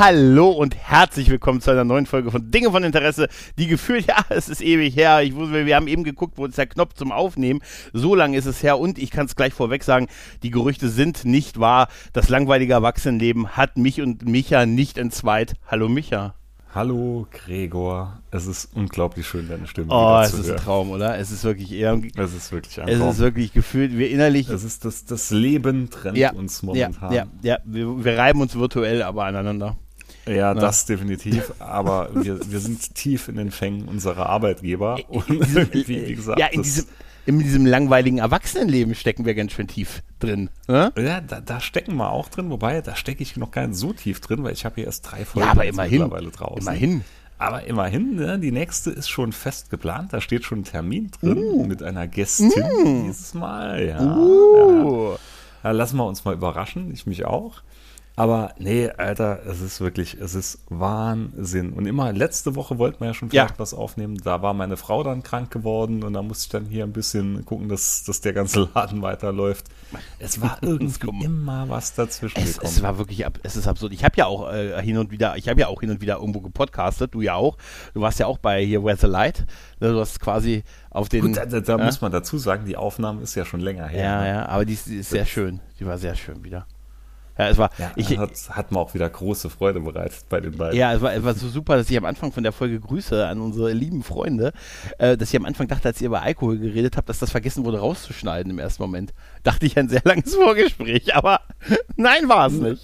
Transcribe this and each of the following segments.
Hallo und herzlich willkommen zu einer neuen Folge von Dinge von Interesse, die gefühlt, ja, es ist ewig her. Ich wusste, wir haben eben geguckt, wo ist der Knopf zum Aufnehmen. So lange ist es her und ich kann es gleich vorweg sagen, die Gerüchte sind nicht wahr. Das langweilige Erwachsenenleben hat mich und Micha nicht entzweit. Hallo Micha. Hallo Gregor, es ist unglaublich schön, deine Stimme Oh, es zu ist hören. ein Traum, oder? Es ist wirklich eher, Es ist wirklich ein es Traum. ist wirklich gefühlt, wir innerlich, es ist das, das Leben trennt ja, uns ja, momentan. ja, ja, wir, wir reiben uns virtuell aber aneinander. Ja, das definitiv, aber wir, wir sind tief in den Fängen unserer Arbeitgeber und irgendwie, wie gesagt, ja, in diesem, in diesem langweiligen Erwachsenenleben stecken wir ganz schön tief drin. Ne? ja da, da stecken wir auch drin, wobei, da stecke ich noch gar nicht so tief drin, weil ich habe hier erst drei Folgen Ja, aber immerhin. mittlerweile draußen. Immerhin. Aber immerhin, ne, die nächste ist schon fest geplant. Da steht schon ein Termin drin Uh. mit einer Gästin dieses Mal. Ja, ja. Uh. Ja, lassen wir uns mal überraschen, ich mich auch. Aber nee, Alter, es ist wirklich, es ist Wahnsinn. Und immer, letzte Woche wollten wir ja schon Ja. vielleicht was aufnehmen. Da war meine Frau dann krank geworden und da musste ich dann hier ein bisschen gucken, dass, dass der ganze Laden weiterläuft. Es war irgendwie immer was dazwischen Es, gekommen. es war wirklich, es ist absurd. Ich habe ja auch äh, hin und wieder, ich habe ja auch hin und wieder irgendwo gepodcastet, du ja auch. Du warst ja auch bei hier Where's the Light. Du hast quasi auf den. Gut, da, da, ja? muss man dazu sagen, die Aufnahme ist ja schon länger her. ja, ne? ja, aber die die ist sehr schön. Die war sehr schön wieder. Ja, es war, Ja, ich, hat, hat mir auch wieder große Freude bereitet bei den beiden. Ja, es war, es war so super, dass ich am Anfang von der Folge Grüße an unsere lieben Freunde, äh, dass ich am Anfang dachte, als ihr über Alkohol geredet habt, dass das vergessen wurde rauszuschneiden im ersten Moment. Dachte ich ein sehr langes Vorgespräch, aber nein, war es nicht.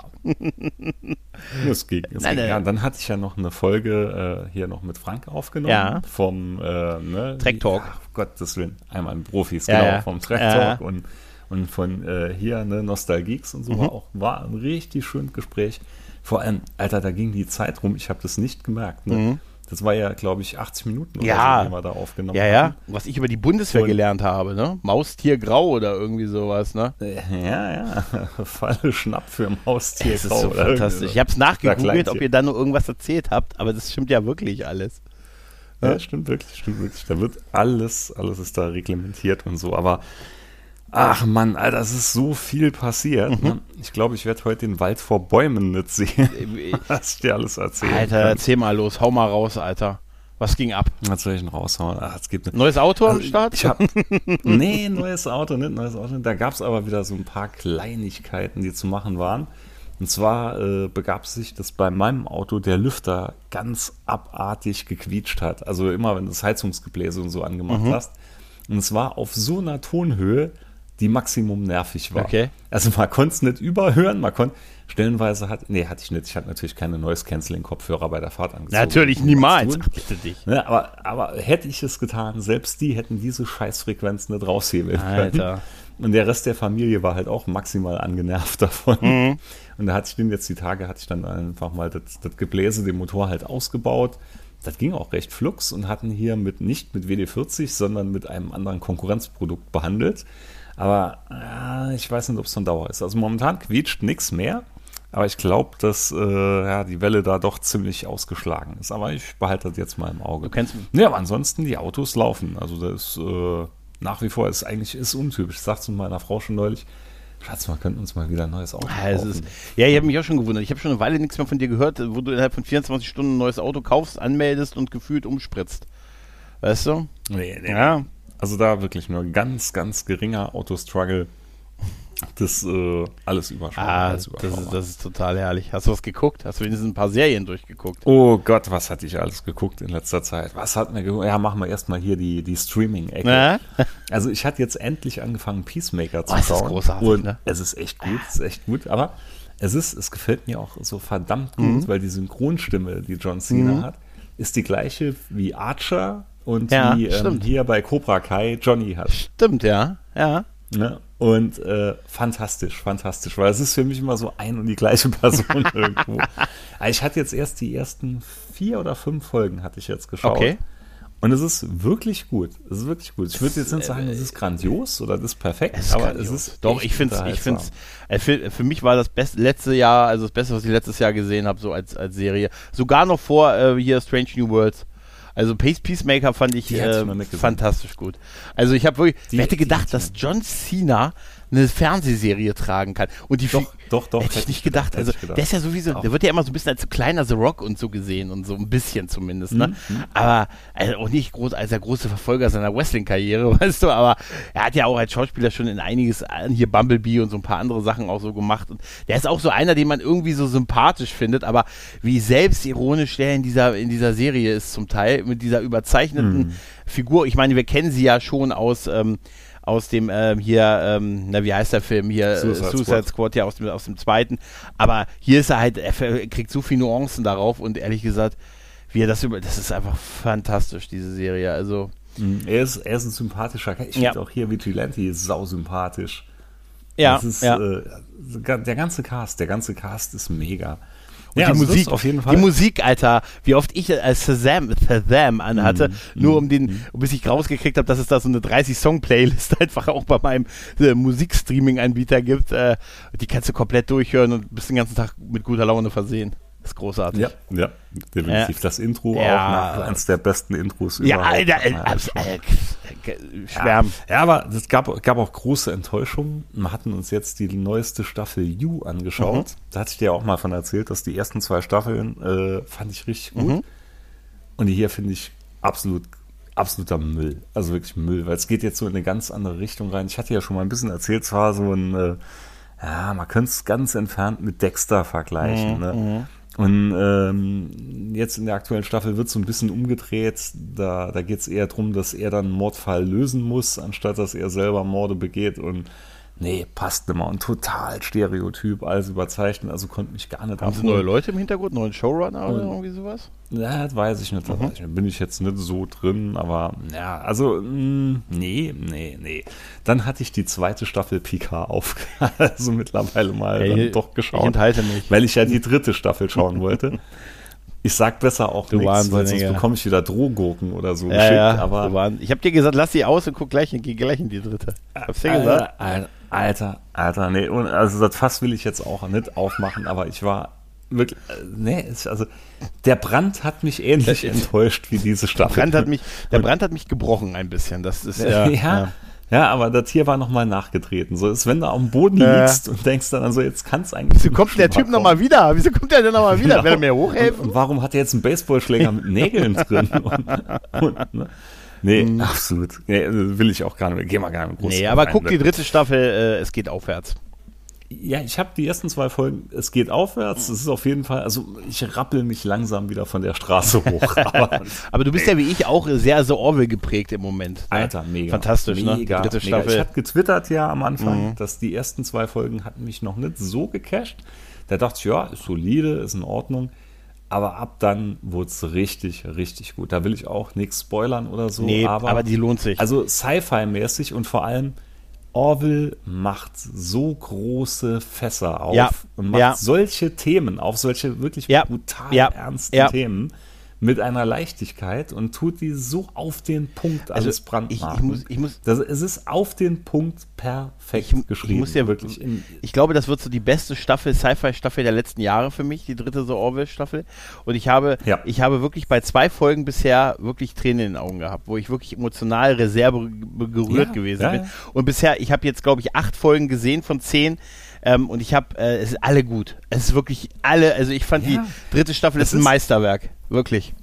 Es ging. Es Nein, ging. Ja, dann hatte ich ja noch eine Folge äh, hier noch mit Frank aufgenommen. Ja. Vom äh, ne, Track Talk. Ja, Gottes Willen. Einmal ein Profis, Ja, genau. Vom Track. Talk und, und von äh, hier, ne, Nostalgeeks und so. Mhm. War auch war ein richtig schönes Gespräch. Vor allem, Alter, da ging die Zeit rum. Ich habe das nicht gemerkt. Ne? Das war ja, glaube ich, 80 Minuten oder Mhm. Ja. so, die wir da aufgenommen Ja, ja. hatten. Was ich über die Bundeswehr Und- gelernt habe, ne? Maustier grau oder irgendwie sowas, ne? Äh, Ja, ja. Falle Schnapp für Haustier. Es ist so fantastisch. Ich habe es nachgegoogelt, ob ihr da nur irgendwas erzählt habt, aber das stimmt ja wirklich alles. Ja, stimmt wirklich, stimmt wirklich. Da wird alles, alles ist da reglementiert und so. Aber ach Mann, Alter, es ist so viel passiert. Mhm. Ne? Ich glaube, ich werde heute den Wald vor Bäumen nicht sehen, was ich dir alles erzählen Alter, kann. erzähl mal los, hau mal raus, Alter. Was ging ab? Was soll ich denn raushauen? Ach, es gibt Neues Auto am Also, Start? Ich hab, nee, neues Auto, nicht neues Auto. Da gab es aber wieder so ein paar Kleinigkeiten, die zu machen waren. Und zwar äh, begab es sich, dass bei meinem Auto der Lüfter ganz abartig gequietscht hat. Also immer, wenn du das Heizungsgebläse und so angemacht Mhm. hast. Und es war auf so einer Tonhöhe, die maximum nervig war. Okay. Also man konnte es nicht überhören, man konnte, stellenweise hat, nee, hatte ich nicht. Ich hatte natürlich keine Noise-Canceling-Kopfhörer bei der Fahrt angezogen. Natürlich niemals. bitte dich. Ne, aber, aber hätte ich es getan, selbst die hätten diese Scheißfrequenz nicht raushebeln können. Alter. Und der Rest der Familie war halt auch maximal angenervt davon. Mhm. Und da hatte ich den jetzt die Tage, hatte ich dann einfach mal das, das Gebläse, den Motor halt ausgebaut. Das ging auch recht flux und hatten hier mit nicht mit WD-40, sondern mit einem anderen Konkurrenzprodukt behandelt. Aber äh, ich weiß nicht, ob es von Dauer ist. Also momentan quietscht nichts mehr. Aber ich glaube, dass äh, ja, die Welle da doch ziemlich ausgeschlagen ist. Aber ich behalte das jetzt mal im Auge. Du kennst Ja, aber ansonsten, die Autos laufen. Also das ist äh, nach wie vor, ist eigentlich ist untypisch. Ich sag's zu meiner Frau schon neulich. Schatz, wir könnten uns mal wieder ein neues Auto kaufen. ist, ja, ich habe mich auch schon gewundert. Ich habe schon eine Weile nichts mehr von dir gehört, wo du innerhalb von 24 Stunden ein neues Auto kaufst, anmeldest und gefühlt umspritzt. Weißt du? nee, nee. Ja. Also da wirklich nur ganz, ganz geringer Autostruggle. Das äh, alles überschaubar. Ah, alles das ist, das ist total herrlich. Hast du was geguckt? Hast du wenigstens ein paar Serien durchgeguckt? Oh Gott, was hatte ich alles geguckt in letzter Zeit? Was hat mir geguckt? Ja, machen wir erstmal hier die, die Streaming-Ecke. Also ich hatte jetzt endlich angefangen, Peacemaker zu Oh, es ist schauen. großartig, und ne? es ist echt gut, es ist echt gut. Aber es ist, es gefällt mir auch so verdammt gut, Mhm. weil die Synchronstimme, die John Cena hat, ist die gleiche wie Archer und Ja, wie ähm, hier bei Cobra Kai Johnny hat. Stimmt, ja. Ja. Ne? Und äh, fantastisch, fantastisch, weil es ist für mich immer so ein und die gleiche Person irgendwo. Aber ich hatte jetzt erst die ersten vier oder fünf Folgen hatte ich jetzt geschaut. Okay. Und es ist wirklich gut. Es ist wirklich gut. Ich würde jetzt nicht sagen, es ist grandios oder das ist perfekt, Es ist aber grandios. es ist Doch, ich finde es, ich äh, für, für mich war das beste letzte Jahr, also das Beste, was ich letztes Jahr gesehen habe, so als, als Serie. Sogar noch vor äh, hier Strange New Worlds. Also Peace Peacemaker fand ich ich äh, fantastisch gut. Also ich habe wirklich, wer hätte gedacht, ich dass John Cena eine Fernsehserie tragen kann. Und die Doch, doch, doch, Hätte ich hätte nicht ich gedacht. gedacht, Also gedacht. der ist ja sowieso, Auch. der wird ja immer so ein bisschen als kleiner The Rock und so gesehen und so ein bisschen zumindest, ne? Mhm, Aber also auch nicht groß als der große Verfolger seiner Wrestling-Karriere, weißt du, aber er hat ja auch als Schauspieler schon in einiges, äh, hier Bumblebee und so ein paar andere Sachen auch so gemacht. Und der ist auch so einer, den man irgendwie so sympathisch findet, aber wie selbstironisch der in dieser, in dieser Serie ist zum Teil, mit dieser überzeichneten Mhm. Figur. Ich meine, wir kennen sie ja schon aus, ähm, aus dem ähm, hier, ähm, na wie heißt der Film hier, Suicide Suicide, Suicide Squad. Squad. ja aus dem, aus dem zweiten. Aber hier ist er halt, er kriegt so viele Nuancen darauf und ehrlich gesagt, wie er das über, das ist einfach fantastisch, diese Serie. Also, Mhm. Er ist, er ist ein sympathischer. Ich Ja. finde auch hier Vigilante ist sau sympathisch. ja, ist, ja. äh, der ganze Cast, der ganze Cast ist mega. Und Ja, die also Musik, auf jeden Fall. die Musik, Alter, wie oft ich als Shazam, Shazam anhatte, Mhm. nur um den, bis ich rausgekriegt habe, dass es da so eine 30-Song-Playlist einfach auch bei meinem äh, Musikstreaming-Anbieter gibt. Äh, die kannst du komplett durchhören und bist den ganzen Tag mit guter Laune versehen. Das ist großartig. Ja, ja, definitiv. Ja. Das Intro Ja. auch eins der besten Intros Ja, überhaupt. Alter, äh, Ja, abs- schon. äh, äh, Schwärmen. Ja, aber es gab, gab auch große Enttäuschungen. Wir hatten uns jetzt die neueste Staffel You angeschaut. Mhm. Da hatte ich dir auch mal von erzählt, dass die ersten zwei Staffeln äh, fand ich richtig gut. Mhm. Und die hier finde ich absolut, absoluter Müll. Also wirklich Müll, weil es geht jetzt so in eine ganz andere Richtung rein. Ich hatte ja schon mal ein bisschen erzählt, es war so ein, äh, ja, man könnte es ganz entfernt mit Dexter vergleichen. Mhm, Ne? Und ähm, jetzt in der aktuellen Staffel wird so ein bisschen umgedreht. Da, da geht es eher darum, dass er dann einen Mordfall lösen muss, anstatt dass er selber Morde begeht. Und nee, passt nicht mehr. Und total Stereotyp, alles überzeichnet. Also konnte mich gar nicht Haben sie neue Leute im Hintergrund, neuen Showrunner oder irgendwie sowas? Ja, das weiß ich nicht. Ich nicht. Bin ich jetzt nicht so drin, aber ja, also, mh, nee, nee, nee. Dann hatte ich die zweite Staffel Picard auf, also mittlerweile mal Ey, dann doch Ich geschaut, enthalte mich. weil ich ja die dritte Staffel schauen wollte. Ich sag besser auch Du nichts, weil sonst bekomme ich wieder Drohgurken oder so Ja, geschickt, ja, aber ich habe dir gesagt, lass sie aus und guck gleich, geh gleich in die dritte. Hab's dir gesagt? Alter, Alter, Alter, nee, und also das Fass will ich jetzt auch nicht aufmachen, aber ich war wirklich, äh, nee, es, also der Brand hat mich ähnlich enttäuscht wie diese Staffel. Brand hat mich, der Brand hat mich gebrochen ein bisschen. Das ist ja, ja, ja. aber das hier war nochmal nachgetreten. So ist, wenn du am Boden Äh. liegst und denkst dann, also jetzt kann es eigentlich. Wieso kommt der Typ nochmal wieder? Wieso kommt der denn nochmal wieder? Will er mir Und, hochhelfen? und warum hat er jetzt einen Baseballschläger mit Nägeln drin? Und, und, ne? Nee, absolut. Nee, äh, will ich auch gar nicht mehr. Geh mal gar nicht mehr groß Nee, aber guck die dritte Staffel, äh, es geht aufwärts. Ja, ich habe die ersten zwei Folgen, es geht aufwärts, es ist auf jeden Fall, also ich rappel mich langsam wieder von der Straße hoch. Aber, Aber du bist ja wie ich auch sehr so Orwell geprägt im Moment. ne? Alter, mega. Fantastisch, ne? Die mega, dritte mega. Staffel. Ich habe getwittert ja am Anfang, Mhm. dass die ersten zwei Folgen hatten mich noch nicht so gecasht. Da dachte ich, ja, ist solide, ist in Ordnung. Aber ab dann wurde es richtig, richtig gut. Da will ich auch nichts spoilern oder so. Nee, aber, aber die lohnt sich. Also Sci-Fi-mäßig und vor allem Orville macht so große Fässer auf Ja, und macht ja. solche Themen auf, solche wirklich Ja, brutal ernsten. Themen mit einer Leichtigkeit und tut die so auf den Punkt Also, alles ich- brandmarken. ich muss- ich muss- das, es ist auf den Punkt perfekt Ich, geschrieben. ich muss ja wirklich. In, ich glaube, das wird so die beste Staffel, Sci-Fi-Staffel der letzten Jahre für mich, die dritte so Orwell-Staffel. Und ich habe, Ja. ich habe wirklich bei zwei Folgen bisher wirklich Tränen in den Augen gehabt, wo ich wirklich emotional Reserve ge- gerührt Ja, gewesen ja, bin. Und bisher, ich habe jetzt, glaube ich, acht Folgen gesehen von zehn. Ähm, und ich habe, äh, es sind alle gut. Es ist wirklich alle, also ich fand Ja. die dritte Staffel ist ein ist- Meisterwerk. Wirklich.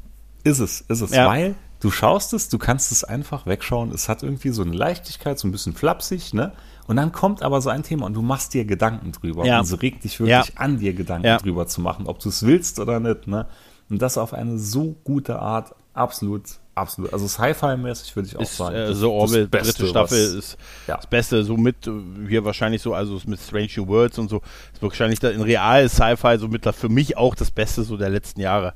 Ist es, ist es, Ja. weil du schaust es, du kannst es einfach wegschauen. Es hat irgendwie so eine Leichtigkeit, so ein bisschen flapsig, ne? Und dann kommt aber so ein Thema und du machst dir Gedanken drüber. Ja. Und es regt dich wirklich an, dir Gedanken drüber zu machen, ob du es willst oder nicht, ne? Und das auf eine so gute Art, absolut, absolut. Also Sci-Fi-mäßig würde ich auch ist sagen. äh, Orwell, Beste, dritte Staffel was- ist ja. das Beste, so mit, hier wahrscheinlich so, also mit Strange New Worlds und so, ist wahrscheinlich da in real Sci-Fi so mit für mich auch das Beste so der letzten Jahre.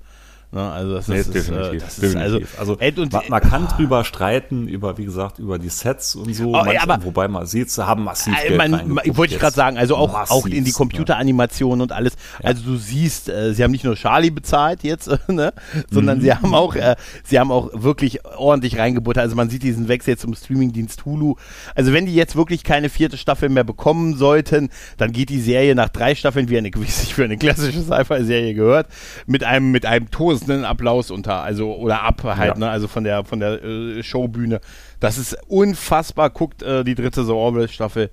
Ne? Also das Nee, ist, definitiv. äh, das ist also, definitiv. also, ey, und- man, kann drüber streiten über, wie gesagt, über die Sets und so. Oh, ja, Manche- aber- wobei man sieht, sie haben massiv Äh, Geld man, wollte ich gerade sagen, also auch, auch in die Massivst, Computeranimation und alles. Also du siehst, äh, sie haben nicht nur Charlie bezahlt jetzt, ne, sondern sie haben auch, äh, sie haben auch wirklich ordentlich reingebuttert. Also man sieht diesen Wechsel jetzt zum Streamingdienst Hulu. Also wenn die jetzt wirklich keine vierte Staffel mehr bekommen sollten, dann geht die Serie nach drei Staffeln, wie eine, wie sich für eine klassische Sci-Fi-Serie gehört, mit einem, mit einem tosenden Applaus unter, also oder ab halt, Ja. ne, also von der, von der äh, Showbühne. Das ist unfassbar. Guckt äh, die dritte The Orville-Staffel.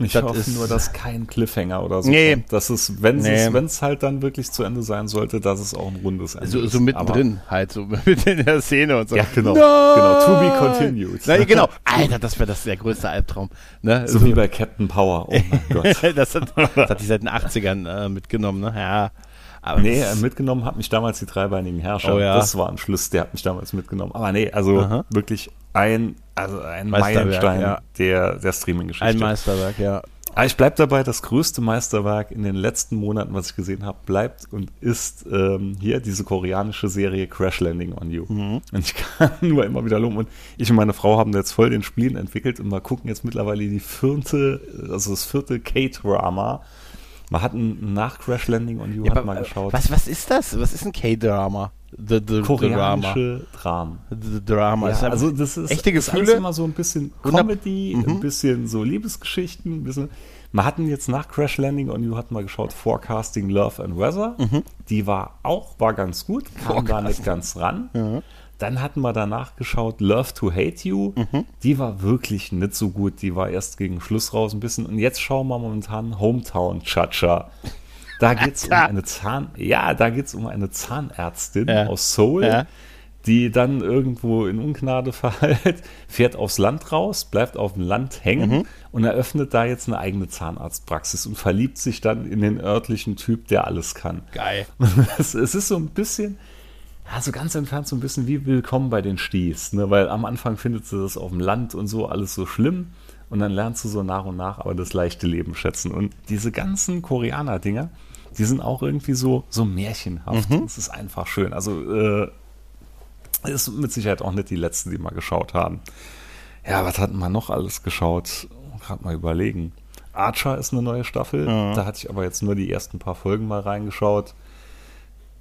Ich Das hoffe ist- nur, dass kein Cliffhanger oder so Nee. kommt. Dass es, wenn es, halt dann wirklich zu Ende sein sollte, dass es auch ein rundes Ende So, ist. so mittendrin halt, so mitten in der Szene und so. Ja, genau. Nein! Genau. To be continued. Na, genau. Alter, das wäre das der größte Albtraum. Ne? So wie bei Captain Power. Oh mein Gott. das, hat, das hat die seit den 80ern äh, mitgenommen, ne? Ja. Aber Nee, mitgenommen hat mich damals die dreibeinigen Herrscher. Oh ja. Das war ein Schluss, der hat mich damals mitgenommen. Aber nee, also Aha. wirklich ein, also ein Meilenstein ja. der, der Streaming-Geschichte. ein Meisterwerk, ja. Aber ich bleib dabei, das größte Meisterwerk in den letzten Monaten, was ich gesehen habe, bleibt und ist ähm, hier diese koreanische Serie Crash Landing on You. Mhm. Und ich kann nur immer wieder loben. Und ich und meine Frau haben jetzt voll den Spielen entwickelt und wir gucken jetzt mittlerweile die vierte, also das vierte K-Drama. Man hat ein, nach Crash Landing on You ja hat äh, geschaut. Was, was ist das? Was ist ein K-Drama? The, the. Koreanische Dramen. The Drama. Ja, Ist also das ist echte ist Gefühle. immer so ein bisschen Comedy, ein bisschen so Liebesgeschichten, ein bisschen. Wir hatten jetzt nach Crash Landing on You hatten wir geschaut Forecasting Love and Weather. Die war auch war ganz gut, kam da nicht ganz ran. Dann hatten wir danach geschaut Love to Hate You. Die war wirklich nicht so gut. Die war erst gegen Schluss raus ein bisschen. Und jetzt schauen wir momentan Hometown Chacha. Da geht es um eine Zahn, ja, da geht's um eine Zahnärztin Ja. aus Seoul, Ja. die dann irgendwo in Ungnade verhält, fährt aufs Land raus, bleibt auf dem Land hängen Mhm. und eröffnet da jetzt eine eigene Zahnarztpraxis und verliebt sich dann in den örtlichen Typ, der alles kann. Geil. es, es ist so ein bisschen, ja, so ganz entfernt so ein bisschen wie Willkommen bei den Sties, ne? weil am Anfang findet sie das auf dem Land und so alles so schlimm und dann lernst du so nach und nach aber das leichte Leben schätzen und diese ganzen Koreaner-Dinger, die sind auch irgendwie so, so märchenhaft. Mhm. Es ist einfach schön. Also, äh, ist mit Sicherheit auch nicht die letzten, die mal geschaut haben. Ja, was hatten wir noch alles geschaut? Gerade mal überlegen. Archer ist eine neue Staffel. Da hatte ich aber jetzt nur die ersten paar Folgen mal reingeschaut.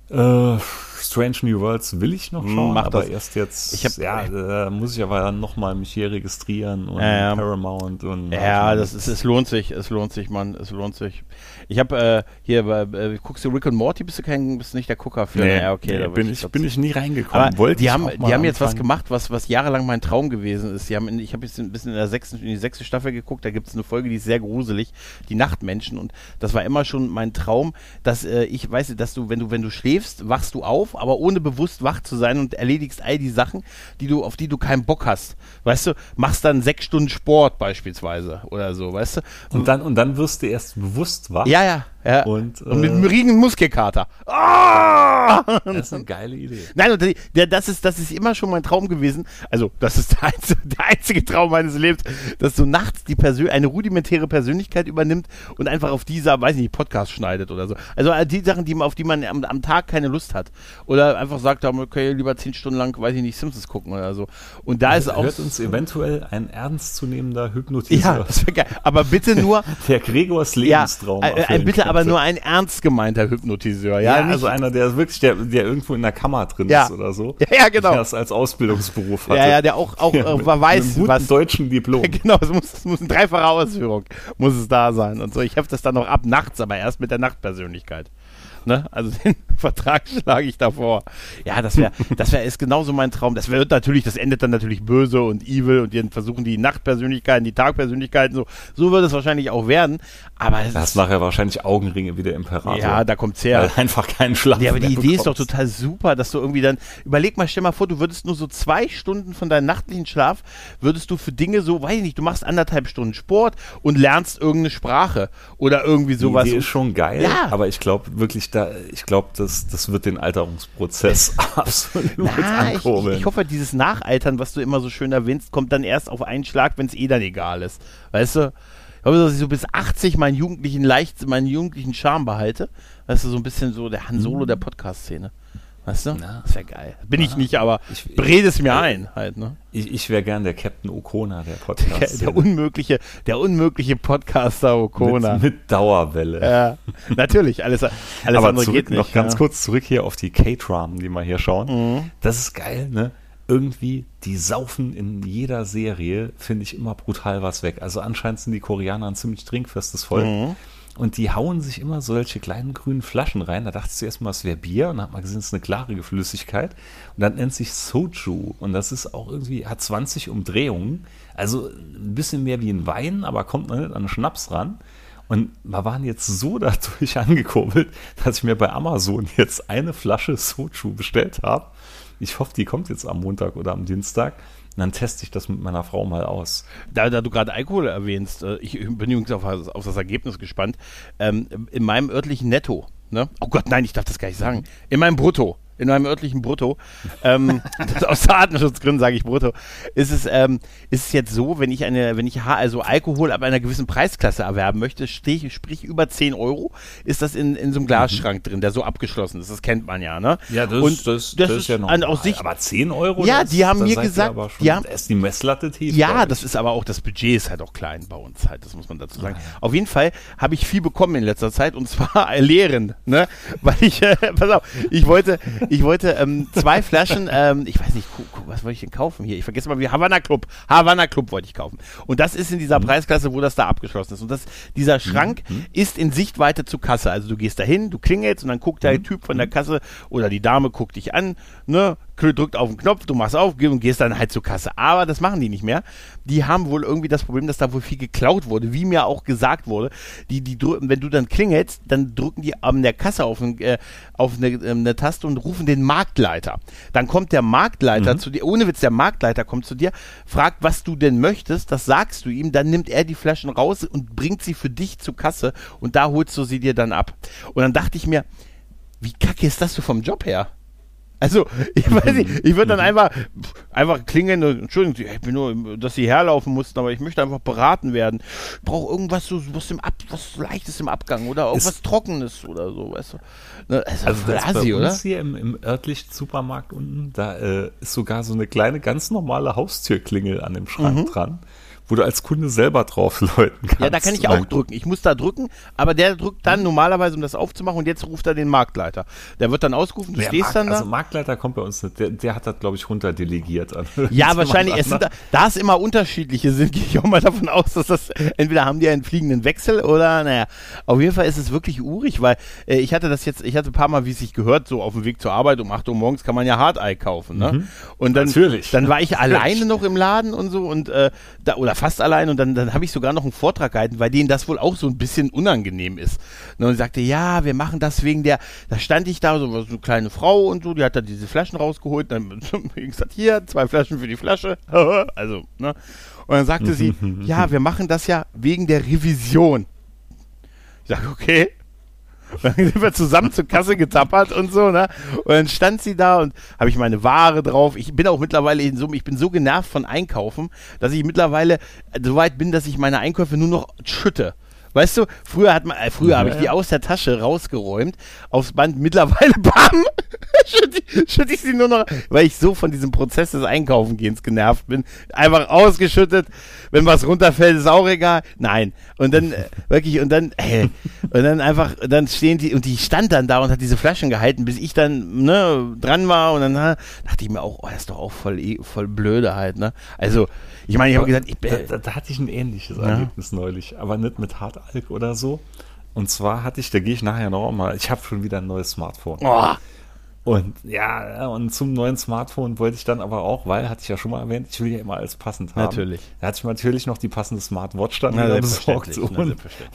Äh, Strange New Worlds will ich noch schauen, mach aber das. erst jetzt. Ich hab- ja, da muss ich aber dann noch mal mich hier registrieren und ja. Paramount und Ja, das ist, es lohnt sich, es lohnt sich, Mann, es lohnt sich. Ich habe äh, hier, bei, äh, guckst du Rick und Morty, bist du kein, bist nicht der Gucker für? Nee, ja, okay, nee, da bin, ich, bin ich nie reingekommen. Aber Wollte die haben, die haben jetzt was gemacht, was, was jahrelang mein Traum gewesen ist. Die haben in, ich habe jetzt ein bisschen in der sechsten, in die sechste Staffel geguckt, da gibt es eine Folge, die ist sehr gruselig, die Nachtmenschen. Und das war immer schon mein Traum, dass äh, ich weiß, dass du, wenn du, wenn du schläfst, wachst du auf, aber ohne bewusst wach zu sein und erledigst all die Sachen, die du, auf die du keinen Bock hast. Weißt du, machst dann sechs Stunden Sport beispielsweise oder so, weißt du? Und dann, und dann wirst du erst bewusst wach. Ja, ja, ja. Und, und mit äh, einem riesigen Muskelkater. Ah! Das ist eine geile Idee. Nein, und das, ist, das ist immer schon mein Traum gewesen. Also, das ist der einzige, der einzige Traum meines Lebens, dass so nachts die Persön eine rudimentäre Persönlichkeit übernimmt und einfach auf dieser, weiß ich nicht, Podcast schneidet oder so. Also äh, die Sachen, die, auf die man am, am Tag keine Lust hat. Oder einfach sagt, okay, lieber zehn Stunden lang, weiß ich nicht, Simpsons gucken oder so. Und da ist auch. Hört uns eventuell ein ernstzunehmender Hypnotiseur. ja, das wäre geil. Aber bitte nur, der Gregors ja, Lebenstraum. äh, äh, erfüllen bitte aber könnte. nur ein ernst gemeinter Hypnotiseur. Ja, Ja, nicht, also einer, der wirklich, der, der irgendwo in der Kammer drin Ja. ist oder so. Ja, ja, genau. Der das als Ausbildungsberuf hatte. ja, ja, der auch, auch Ja, äh, mit, weiß, mit einem guten was. deutschen Diplom. Genau, es muss, es muss eine dreifache Ausführung, muss es da sein und so. Ich hefte das dann noch ab nachts, aber erst mit der Nachtpersönlichkeit. Ne? Also den Vertrag schlage ich davor. Ja, das wäre, das wäre ist genauso mein Traum. Das wird natürlich, das endet dann natürlich böse und evil und dann versuchen die Nachtpersönlichkeiten, die Tagpersönlichkeiten so. So wird es wahrscheinlich auch werden. Aber es Da hast ist, nachher wahrscheinlich Augenringe wie der Imperator. ja, da kommt's her. Weil einfach keinen Schlaf Ja, aber die Idee ist doch bekommst. total super, dass du irgendwie dann, überleg mal, stell mal vor, du würdest nur so zwei Stunden von deinem nachtlichen Schlaf, würdest du für Dinge so, weiß ich nicht, du machst anderthalb Stunden Sport und lernst irgendeine Sprache oder irgendwie sowas. Die Idee ist schon geil, Ja. aber ich glaube wirklich, da, ich glaube, das, das wird den Alterungsprozess absolut Na, ich, ich, ankurbeln. ich hoffe, dieses Nachaltern, was du immer so schön erwähnst, kommt dann erst auf einen Schlag, wenn es eh dann egal ist. Weißt du? Ich hoffe, dass ich so bis 80 meinen jugendlichen Leicht, meinen jugendlichen Charme behalte. Weißt du, so ein bisschen so der Han Solo der Podcast-Szene. Weißt du? Na. Das wäre geil. Bin ich Na. nicht, aber Ich- rede es mir ich- ein halt, ne? Ich, ich wäre gern der Captain Okona der Der, Podcast. der unmögliche, der unmögliche Podcaster Okona. mit, mit Dauerwelle. ja, natürlich, alles, alles Aber andere zurück, geht nicht. noch ganz ja. kurz zurück hier auf die K-Tram, die wir hier schauen. Mhm. Das ist geil, ne? Irgendwie, die saufen in jeder Serie, finde ich immer brutal was weg. Also anscheinend sind die Koreaner ein ziemlich trinkfestes Volk. Mhm. Und die hauen sich immer solche kleinen grünen Flaschen rein. Da dachte ich zuerst mal, es wäre Bier. Und dann hat man gesehen, es ist eine klarige Flüssigkeit. Und dann nennt sich Soju. Und das ist auch irgendwie, hat 20 Umdrehungen. Also ein bisschen mehr wie ein Wein, aber kommt noch nicht an Schnaps ran. Und wir waren jetzt so dadurch angekurbelt, dass ich mir bei Amazon jetzt eine Flasche Soju bestellt habe. Ich hoffe, die kommt jetzt am Montag oder am Dienstag. Und dann teste ich das mit meiner Frau mal aus. Da, da du gerade Alkohol erwähnst, äh, ich bin übrigens auf, das- auf das Ergebnis gespannt. Ähm, in meinem örtlichen Netto, ne? Oh Gott, nein, ich darf das gar nicht sagen. In meinem Brutto, in meinem örtlichen Brutto, ähm, das aus Datenschutzgründen sage ich Brutto, ist es, ähm, ist es jetzt so, wenn ich eine, wenn ich also Alkohol ab einer gewissen Preisklasse erwerben möchte, steh, sprich über 10 Euro, ist das in, in so einem Glasschrank drin, der so abgeschlossen ist. Das kennt man ja, ne? Und an, aus Sicht, Aber 10 Euro? Ja, das- die haben mir gesagt, aber schon, da ist die Messlatte tief. Ja, das ist aber auch, das Budget ist halt auch klein bei uns halt, das muss man dazu sagen. Auf jeden Fall habe ich viel bekommen in letzter Zeit und zwar Lehren, ne? Weil ich, äh, pass auf, ich wollte, ich wollte ähm, zwei Flaschen, ähm, ich weiß nicht, was wollte ich denn kaufen hier? Ich vergesse mal, wie Havana Club, Havana Club wollte ich kaufen. Und das ist in dieser Preisklasse, wo das da abgeschlossen ist. Und das, dieser Schrank ist in Sichtweite zur Kasse. Also du gehst dahin, du klingelst und dann guckt der Typ von der Kasse oder die Dame guckt dich an, ne? Drückt auf den Knopf, du machst auf und gehst dann halt zur Kasse. Aber das machen die nicht mehr. Die haben wohl irgendwie das Problem, dass da wohl viel geklaut wurde, wie mir auch gesagt wurde. Die, die wenn du dann klingelst, dann drücken die an der Kasse auf, ein, äh, auf eine, ähm, eine Taste und rufen den Marktleiter. Dann kommt der Marktleiter zu dir, ohne Witz, der Marktleiter kommt zu dir, fragt, was du denn möchtest, das sagst du ihm, dann nimmt er die Flaschen raus und bringt sie für dich zur Kasse und da holst du sie dir dann ab. Und dann dachte ich mir, wie kacke ist das so vom Job her? Also, ich weiß nicht, ich würde dann einfach, einfach klingeln, und, Entschuldigung, ich bin nur, dass sie herlaufen mussten, aber ich möchte einfach beraten werden. Ich brauche irgendwas so, was im Ab, was Leichtes im Abgang oder irgendwas Trockenes oder so, weißt du. Ne, Also, Also das assi, bei oder? uns hier im, im örtlichen Supermarkt unten, da äh, ist sogar so eine kleine, ganz normale Haustürklingel an dem Schrank dran, wo du als Kunde selber drauf läuten kannst. Mhm. Ja, da kann ich auch drücken. Ich muss da drücken, aber der drückt dann normalerweise, um das aufzumachen, und jetzt ruft er den Marktleiter. Der wird dann ausgerufen, du Der stehst Markt, dann da. Also Marktleiter kommt bei uns nicht. Der, der hat das, glaube ich, runterdelegiert. an Ja, wahrscheinlich. Es sind da, es immer unterschiedliche sind, gehe ich auch mal davon aus, dass das entweder haben die einen fliegenden Wechsel oder, naja, auf jeden Fall ist es wirklich urig, weil äh, ich hatte das jetzt, ich hatte ein paar Mal, wie es sich gehört, so auf dem Weg zur Arbeit um 8 Uhr morgens kann man ja Hartei kaufen, ne? Und dann, Natürlich. dann war ich alleine noch im Laden und so und äh, da, oder fast allein und dann, dann habe ich sogar noch einen Vortrag gehalten, weil denen das wohl auch so ein bisschen unangenehm ist. Ne, Und ich sagte, ja, wir machen das wegen der, da stand ich da, so, so eine kleine Frau und so, die hat dann diese Flaschen rausgeholt, dann wie gesagt, hier, zwei Flaschen für die Flasche, also, ne. Und dann sagte sie, ja, wir machen das ja wegen der Revision. Ich sage, okay. Dann sind wir zusammen zur Kasse getappert und so, ne? Und dann stand sie da und habe ich meine Ware drauf. Ich bin auch mittlerweile in so, ich bin so genervt von Einkaufen, dass ich mittlerweile so weit bin, dass ich meine Einkäufe nur noch schütte. Weißt du, früher hat man, äh, früher habe ich die aus der Tasche rausgeräumt, aufs Band, mittlerweile, bam, schütte ich, schütte ich sie nur noch, weil ich so von diesem Prozess des Einkaufengehens genervt bin. Einfach ausgeschüttet, wenn was runterfällt, ist auch egal. Nein. Und dann, äh, wirklich, und dann, äh, und dann einfach, dann stehen die, und die stand dann da und hat diese Flaschen gehalten, bis ich dann, ne, dran war, und dann dachte ich mir auch, oh, das ist doch auch voll, eh- voll blöde halt, ne. Also, ich meine, ich habe gesagt, ich, da, äh, da, da hatte ich ein ähnliches Ja. Erlebnis neulich, aber nicht mit Hartalk oder so. Und zwar hatte ich, da gehe ich nachher noch mal, ich habe schon wieder ein neues Smartphone. oh, Und ja, und zum neuen Smartphone wollte ich dann aber auch, weil, hatte ich ja schon mal erwähnt, ich will ja immer alles passend haben. Natürlich. Da hatte ich natürlich noch die passende Smartwatch dann Na, wieder besorgt und,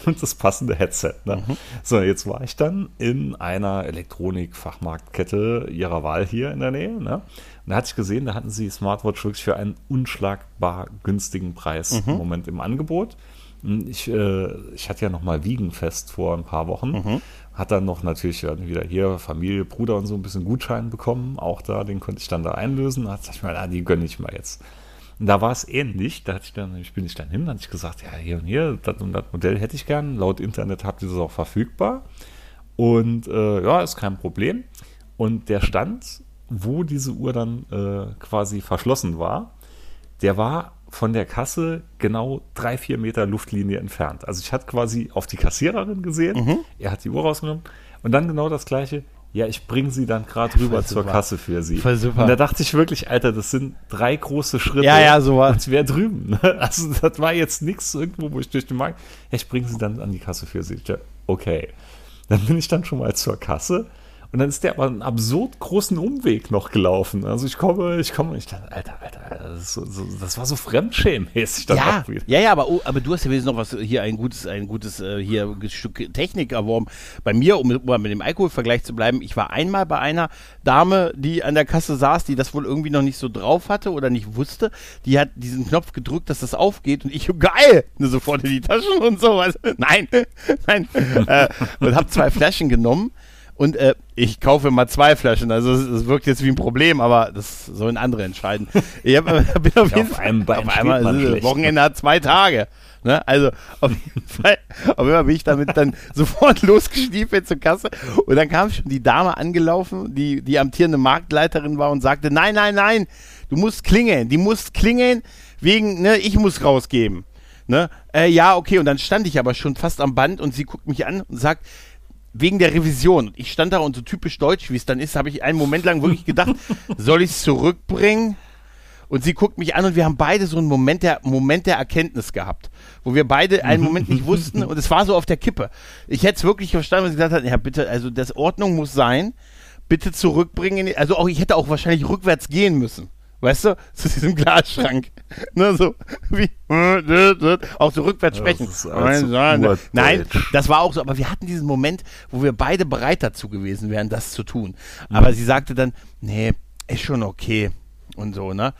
und das passende Headset. Ne? So, jetzt war ich dann in einer Elektronik-Fachmarktkette ihrer Wahl hier in der Nähe. Ne? Und da hatte ich gesehen, da hatten sie Smartwatch wirklich für einen unschlagbar günstigen Preis im Moment im Angebot. Ich, äh, ich hatte ja noch mal Wiegenfest vor ein paar Wochen. Hat dann noch natürlich dann wieder hier Familie, Bruder und so ein bisschen Gutschein bekommen. Auch da, den konnte ich dann da einlösen. Da dachte ich mir, ah, die gönne ich mal jetzt. Und da war es ähnlich. Da hatte ich dann, ich bin ich dann hin, dann hatte ich gesagt, ja, hier und hier, das und das Modell hätte ich gern. Laut Internet habt ihr das auch verfügbar. Und äh, ja, ist kein Problem. Und der Stand, wo diese Uhr dann äh, quasi verschlossen war, der war von der Kasse genau drei, vier Meter Luftlinie entfernt. Also ich hatte quasi auf die Kassiererin gesehen, Mhm. er hat die Uhr rausgenommen und dann genau das gleiche. Ja, ich bringe sie dann gerade rüber voll zur super. Kasse für sie. Voll super. Und da dachte ich wirklich, Alter, das sind drei große Schritte. Ja, ja, so war- Und wer drüben. ne? Also das war jetzt nichts irgendwo, wo ich durch den Markt. Ja, ich bringe sie dann an die Kasse für sie. Ich dachte, Okay. Dann bin ich dann schon mal zur Kasse. Und dann ist der aber einen absurd großen Umweg noch gelaufen. Also ich komme, ich komme, ich dachte, Alter, Alter, das, ist so, so, das war so fremdschämmäßig dann Ja, wieder. ja, ja, aber, oh, aber du hast ja wenigstens noch was hier ein gutes, ein gutes äh, hier Stück Technik erworben. Bei mir, um, um mal mit dem Alkoholvergleich zu bleiben, ich war einmal bei einer Dame, die an der Kasse saß, die das wohl irgendwie noch nicht so drauf hatte oder nicht wusste. Die hat diesen Knopf gedrückt, dass das aufgeht und ich, geil, ne, sofort in die Taschen und sowas. Nein, nein. äh, und habe zwei Flaschen genommen. Und äh, ich kaufe mal zwei Flaschen. Also es, wirkt jetzt wie ein Problem, aber das sollen andere entscheiden. Ich hab, äh, bin auf Ja, jeden auf Fall einem auf einmal man ist es- schlecht, Wochenende hat zwei Tage. Ne? Also auf jeden Fall, auf jeden Fall bin ich damit dann sofort losgestiefelt zur Kasse und dann kam schon die Dame angelaufen, die die amtierende Marktleiterin war und sagte, nein, nein, nein, du musst klingeln, die muss klingeln wegen, ne, ich muss rausgeben. Ne? Äh, ja, okay, und dann stand ich aber schon fast am Band und sie guckt mich an und sagt, wegen der Revision. Ich stand da und so typisch deutsch, wie es dann ist, habe ich einen Moment lang wirklich gedacht, soll ich es zurückbringen? Und sie guckt mich an und wir haben beide so einen Moment der, Moment der Erkenntnis gehabt, wo wir beide einen Moment nicht wussten und es war so auf der Kippe. Ich hätte es wirklich verstanden, was sie gesagt hat, ja bitte, also das Ordnung muss sein, bitte zurückbringen, also auch, ich hätte auch wahrscheinlich rückwärts gehen müssen. Weißt du, zu diesem Glasschrank. Ne, so wie, auch so rückwärts Ja, sprechen. das ist also Nein, das war auch so, aber wir hatten diesen Moment, wo wir beide bereit dazu gewesen wären, das zu tun. Aber sie sagte dann, nee, ist schon okay und so, ne?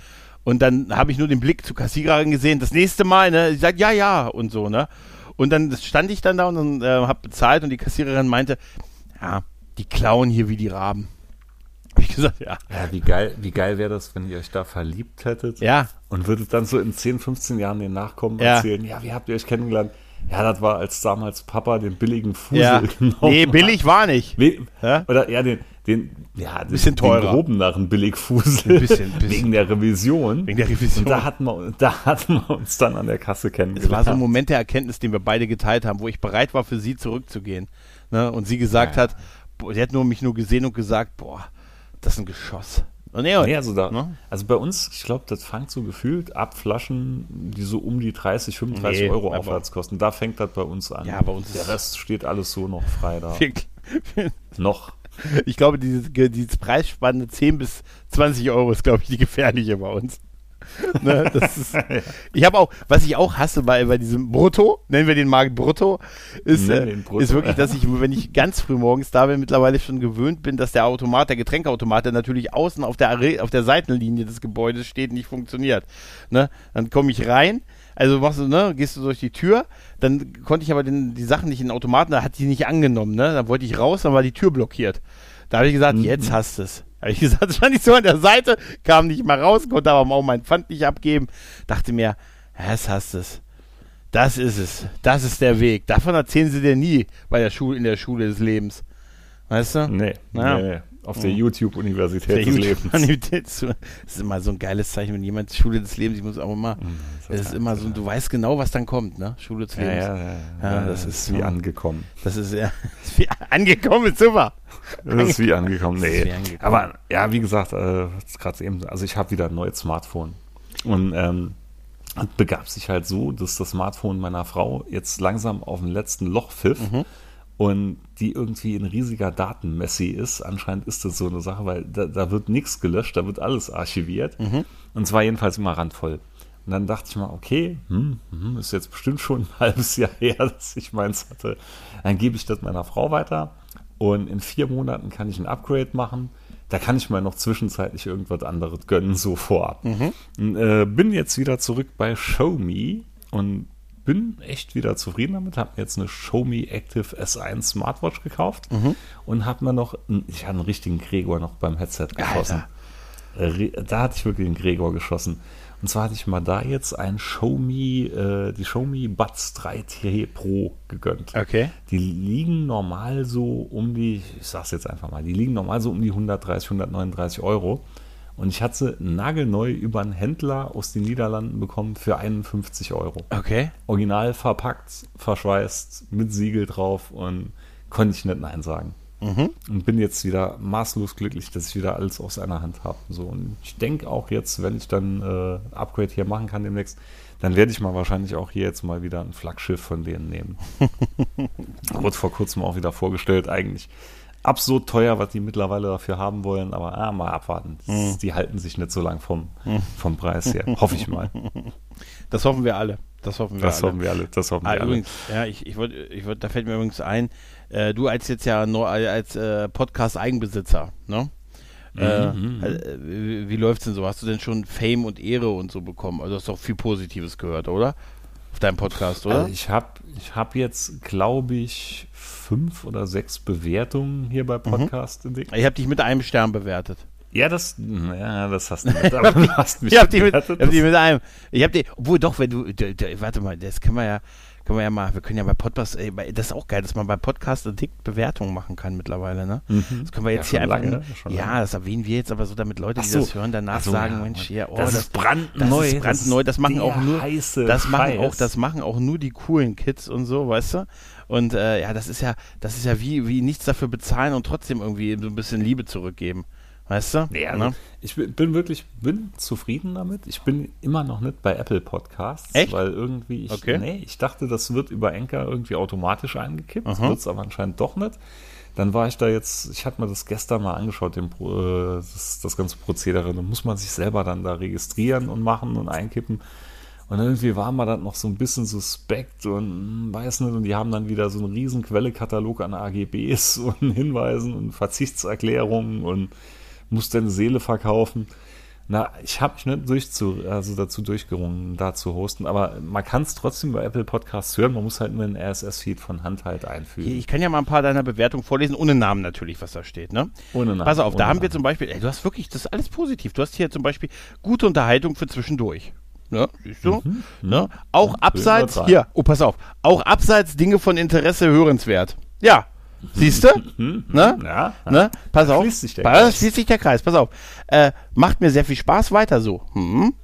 Und dann habe ich nur den Blick zur Kassiererin gesehen, das nächste Mal, ne? Sie sagt, ja, ja und so, ne? Und dann stand ich dann da und äh, habe bezahlt und die Kassiererin meinte, ja, die klauen hier wie die Raben. Ich gesagt, ja. Ja, wie geil, wie geil wäre das, wenn ihr euch da verliebt hättet? Ja. Und würdet dann so in 10, 15 Jahren den Nachkommen Ja. erzählen, ja, wie habt ihr euch kennengelernt? Ja, das war, als damals Papa den billigen Fusel Ja. genommen Nee, billig war nicht. We Ja? Oder ja, den, den, ja, den, Bisschen teurer. den groben Narren Billigfusel. Ein bisschen, bisschen. Wegen der Revision. Wegen der Revision. Und da hatten, wir, da hatten wir uns dann an der Kasse Es kennengelernt. war so ein Moment der Erkenntnis, den wir beide geteilt haben, wo ich bereit war, für sie zurückzugehen. Ne? Und sie gesagt Ja. hat, sie hat nur mich nur gesehen und gesagt, boah, das ist ein Geschoss. Und nee, Nee, also, da, Ne? also bei uns, ich glaube, das fängt so gefühlt ab Flaschen, die so um die 30, 35 Nee, Euro aufwärts kosten. Da fängt das bei uns an. Ja, bei uns Der Rest steht alles so noch frei da. noch. ich glaube, diese, diese Preisspanne 10 bis 20 Euro ist, glaube ich, die gefährliche bei uns. ne, ist, ich habe auch, was ich auch hasse bei, bei diesem Brutto, nennen wir den Markt Brutto, ist, äh, Brutto. ist wirklich, dass ich, wenn ich ganz früh morgens da bin, mittlerweile schon gewöhnt bin, dass der Automat, der Getränkeautomat, der natürlich außen auf der, Are- auf der Seitenlinie des Gebäudes steht, nicht funktioniert. Ne? Dann komme ich rein, also machst du, ne, gehst du durch die Tür, dann konnte ich aber den, die Sachen nicht in den Automaten, da hat die nicht angenommen, ne? Dann wollte ich raus, dann war die Tür blockiert. Da habe ich gesagt, Mhm. jetzt hast du es. Ich gesagt, stand ich so an der Seite, kam nicht mal raus, konnte aber auch mein Pfand nicht abgeben. Dachte mir, jetzt hast es. Das ist es. Das ist der Weg. Davon erzählen sie dir nie bei der Schule, in der Schule des Lebens. Weißt du? Nee, Ja. nee, nee. Auf der Mhm. YouTube-Universität des YouTube- Lebens. Das ist immer so ein geiles Zeichen, wenn jemand Schule des Lebens, ich muss auch immer, das ist immer so, du weißt genau, was dann kommt, ne? Schule des Ja, Lebens. ja, ja, Ja, das ist wie so. angekommen. Das ist ja, wie angekommen ist super. Das ist wie angekommen. Das ist Nee. wie angekommen. Aber ja, wie gesagt, äh, gerade eben, also ich habe wieder ein neues Smartphone. Und ähm, es begab sich halt so, dass das Smartphone meiner Frau jetzt langsam auf dem letzten Loch pfiff Mhm. Und die irgendwie ein riesiger Datenmessi ist. Anscheinend ist das so eine Sache, weil da, da wird nichts gelöscht, da wird alles archiviert. Mhm. Und zwar jedenfalls immer randvoll. Und dann dachte ich mal, okay, hm, hm, ist jetzt bestimmt schon ein halbes Jahr her, dass ich meins hatte. Dann gebe ich das meiner Frau weiter und in vier Monaten kann ich ein Upgrade machen. Da kann ich mir noch zwischenzeitlich irgendwas anderes gönnen, so vorab. Und, äh, bin jetzt wieder zurück bei Xiaomi und bin echt wieder zufrieden damit. Habe mir jetzt eine Xiaomi Active S1 Smartwatch gekauft und habe mir noch, einen- ich habe einen richtigen Gregor noch beim Headset geschossen. Re- Da hatte ich wirklich einen Gregor geschossen. Und zwar hatte ich mal da jetzt ein Xiaomi, äh, die Xiaomi Buds 3T Pro gegönnt. Okay. Die liegen normal so um die, ich sag's jetzt einfach mal, die liegen normal so um die 130, 139 Euro. Und ich hatte nagelneu über einen Händler aus den Niederlanden bekommen für 51 Euro. Okay. Original verpackt, verschweißt, mit Siegel drauf und konnte ich nicht Nein sagen. Und bin jetzt wieder maßlos glücklich, dass ich wieder alles aus einer Hand habe. So, und ich denke auch jetzt, wenn ich dann äh, Upgrade hier machen kann demnächst, dann werde ich mal wahrscheinlich auch hier jetzt mal wieder ein Flaggschiff von denen nehmen. Wurde vor kurzem auch wieder vorgestellt, eigentlich absurd teuer, was die mittlerweile dafür haben wollen, aber ah, mal abwarten. Das- Die halten sich nicht so lang vom, vom Preis her. Hoffe ich mal. Das hoffen wir alle. Das hoffen wir Das alle. hoffen wir alle. Das hoffen Ah, wir alle. übrigens, ja, ich, ich wollte, ich wollt, da fällt mir übrigens ein, äh, du als jetzt ja neu, als äh, Podcast-Eigenbesitzer, ne? Äh, Mhm, äh, wie, wie läuft's denn so? Hast du denn schon Fame und Ehre und so bekommen? Also du hast doch viel Positives gehört, oder? Auf deinem Podcast, oder? Also ich habe ich hab jetzt, glaube ich, fünf oder sechs Bewertungen hier bei Podcast entdeckt. ich habe dich mit einem Stern bewertet. Ja, das, ja, das hast du nicht. Aber du hast mich Ich habe ich hab dich mit einem. Ich habe die, obwohl doch, wenn du, warte mal, das können wir ja, können wir ja mal, wir können ja bei Podcast, ey, bei- das ist auch geil, dass man bei Podcast Addict Bewertungen machen kann mittlerweile, ne? Das können wir jetzt Ja, hier einfach, lange, schon ja, das erwähnen wir jetzt aber so, damit Leute, die so. das hören, danach Ach so, sagen, ja, Mensch, hier, oh, das ist brandneu, das ist das brandneu, das machen auch nur, heiße das machen Scheiß. auch, das machen auch nur die coolen Kids und so, weißt du? Und äh, ja, das ist ja, das ist ja wie, wie nichts dafür bezahlen und trotzdem irgendwie so ein bisschen Liebe zurückgeben. Weißt du? Nee, Ne? ich bin, wirklich bin zufrieden damit. Ich bin immer noch nicht bei Apple Podcasts, Echt? weil irgendwie ich, Okay. nee, ich dachte, das wird über Anchor irgendwie automatisch eingekippt, Aha. wird es aber anscheinend doch nicht. Dann war ich da jetzt, ich hatte mir das gestern mal angeschaut, den, äh, das, das ganze Prozedere. Da muss man sich selber dann da registrieren und machen und einkippen. Und irgendwie war mir das noch so ein bisschen suspekt und hm, weiß nicht. Und die haben dann wieder so einen riesen Quellekatalog an AGBs und Hinweisen und Verzichtserklärungen und muss deine Seele verkaufen. Na, ich habe mich nicht durchzu, also dazu durchgerungen, da zu hosten, aber man kann es trotzdem bei Apple Podcasts hören. Man muss halt nur einen RSS-Feed von Hand halt einfügen. Ich kann ja mal ein paar deiner Bewertungen vorlesen, ohne Namen natürlich, was da steht, ne? Ohne Namen, Pass auf, da haben wir Namen. zum Beispiel, ey, du hast wirklich, das ist alles positiv. Du hast hier zum Beispiel gute Unterhaltung für zwischendurch. Ne, siehst du? Ne? Auch abseits, hier, oh, pass auf, auch abseits Dinge von Interesse hörenswert. Ja, siehst du? ne? Ja, Ne? Pass auf. schließt sich der Kreis. schließt sich der Kreis. Pass auf. Äh, macht mir sehr viel Spaß weiter so. Mhm.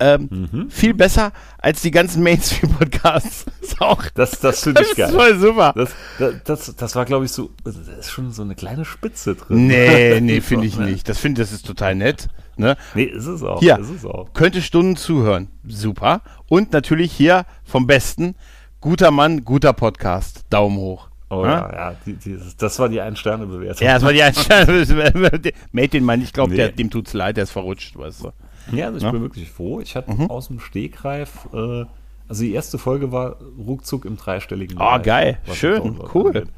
Ähm, Mhm. Viel besser als die ganzen Mainstream-Podcasts. Auch. Das, das finde ich Das geil. ist voll super. Das, das, das, das war, glaube ich, so, da ist schon so eine kleine Spitze drin. Nee, nee, finde ich nicht. Das finde das ist total nett. Ne? Nee, ist es auch. Hier, Ist es auch. könnte Stunden zuhören. Super. Und natürlich hier vom Besten. Guter Mann, guter Podcast. Daumen hoch. Oh Ja? ja, ja, die, die, das war die Ein-Sterne-Bewertung. Ja, das war die Einstellung. Mate den Mann, ich glaube, Nee. dem tut's leid, der ist verrutscht, weißt du. Ja, also ich Ja. Mhm. bin wirklich froh. Ich hatte aus dem Stegreif, äh, also die erste Folge war ruckzuck im dreistelligen Ah, geil. was Schön. Cool. angeht.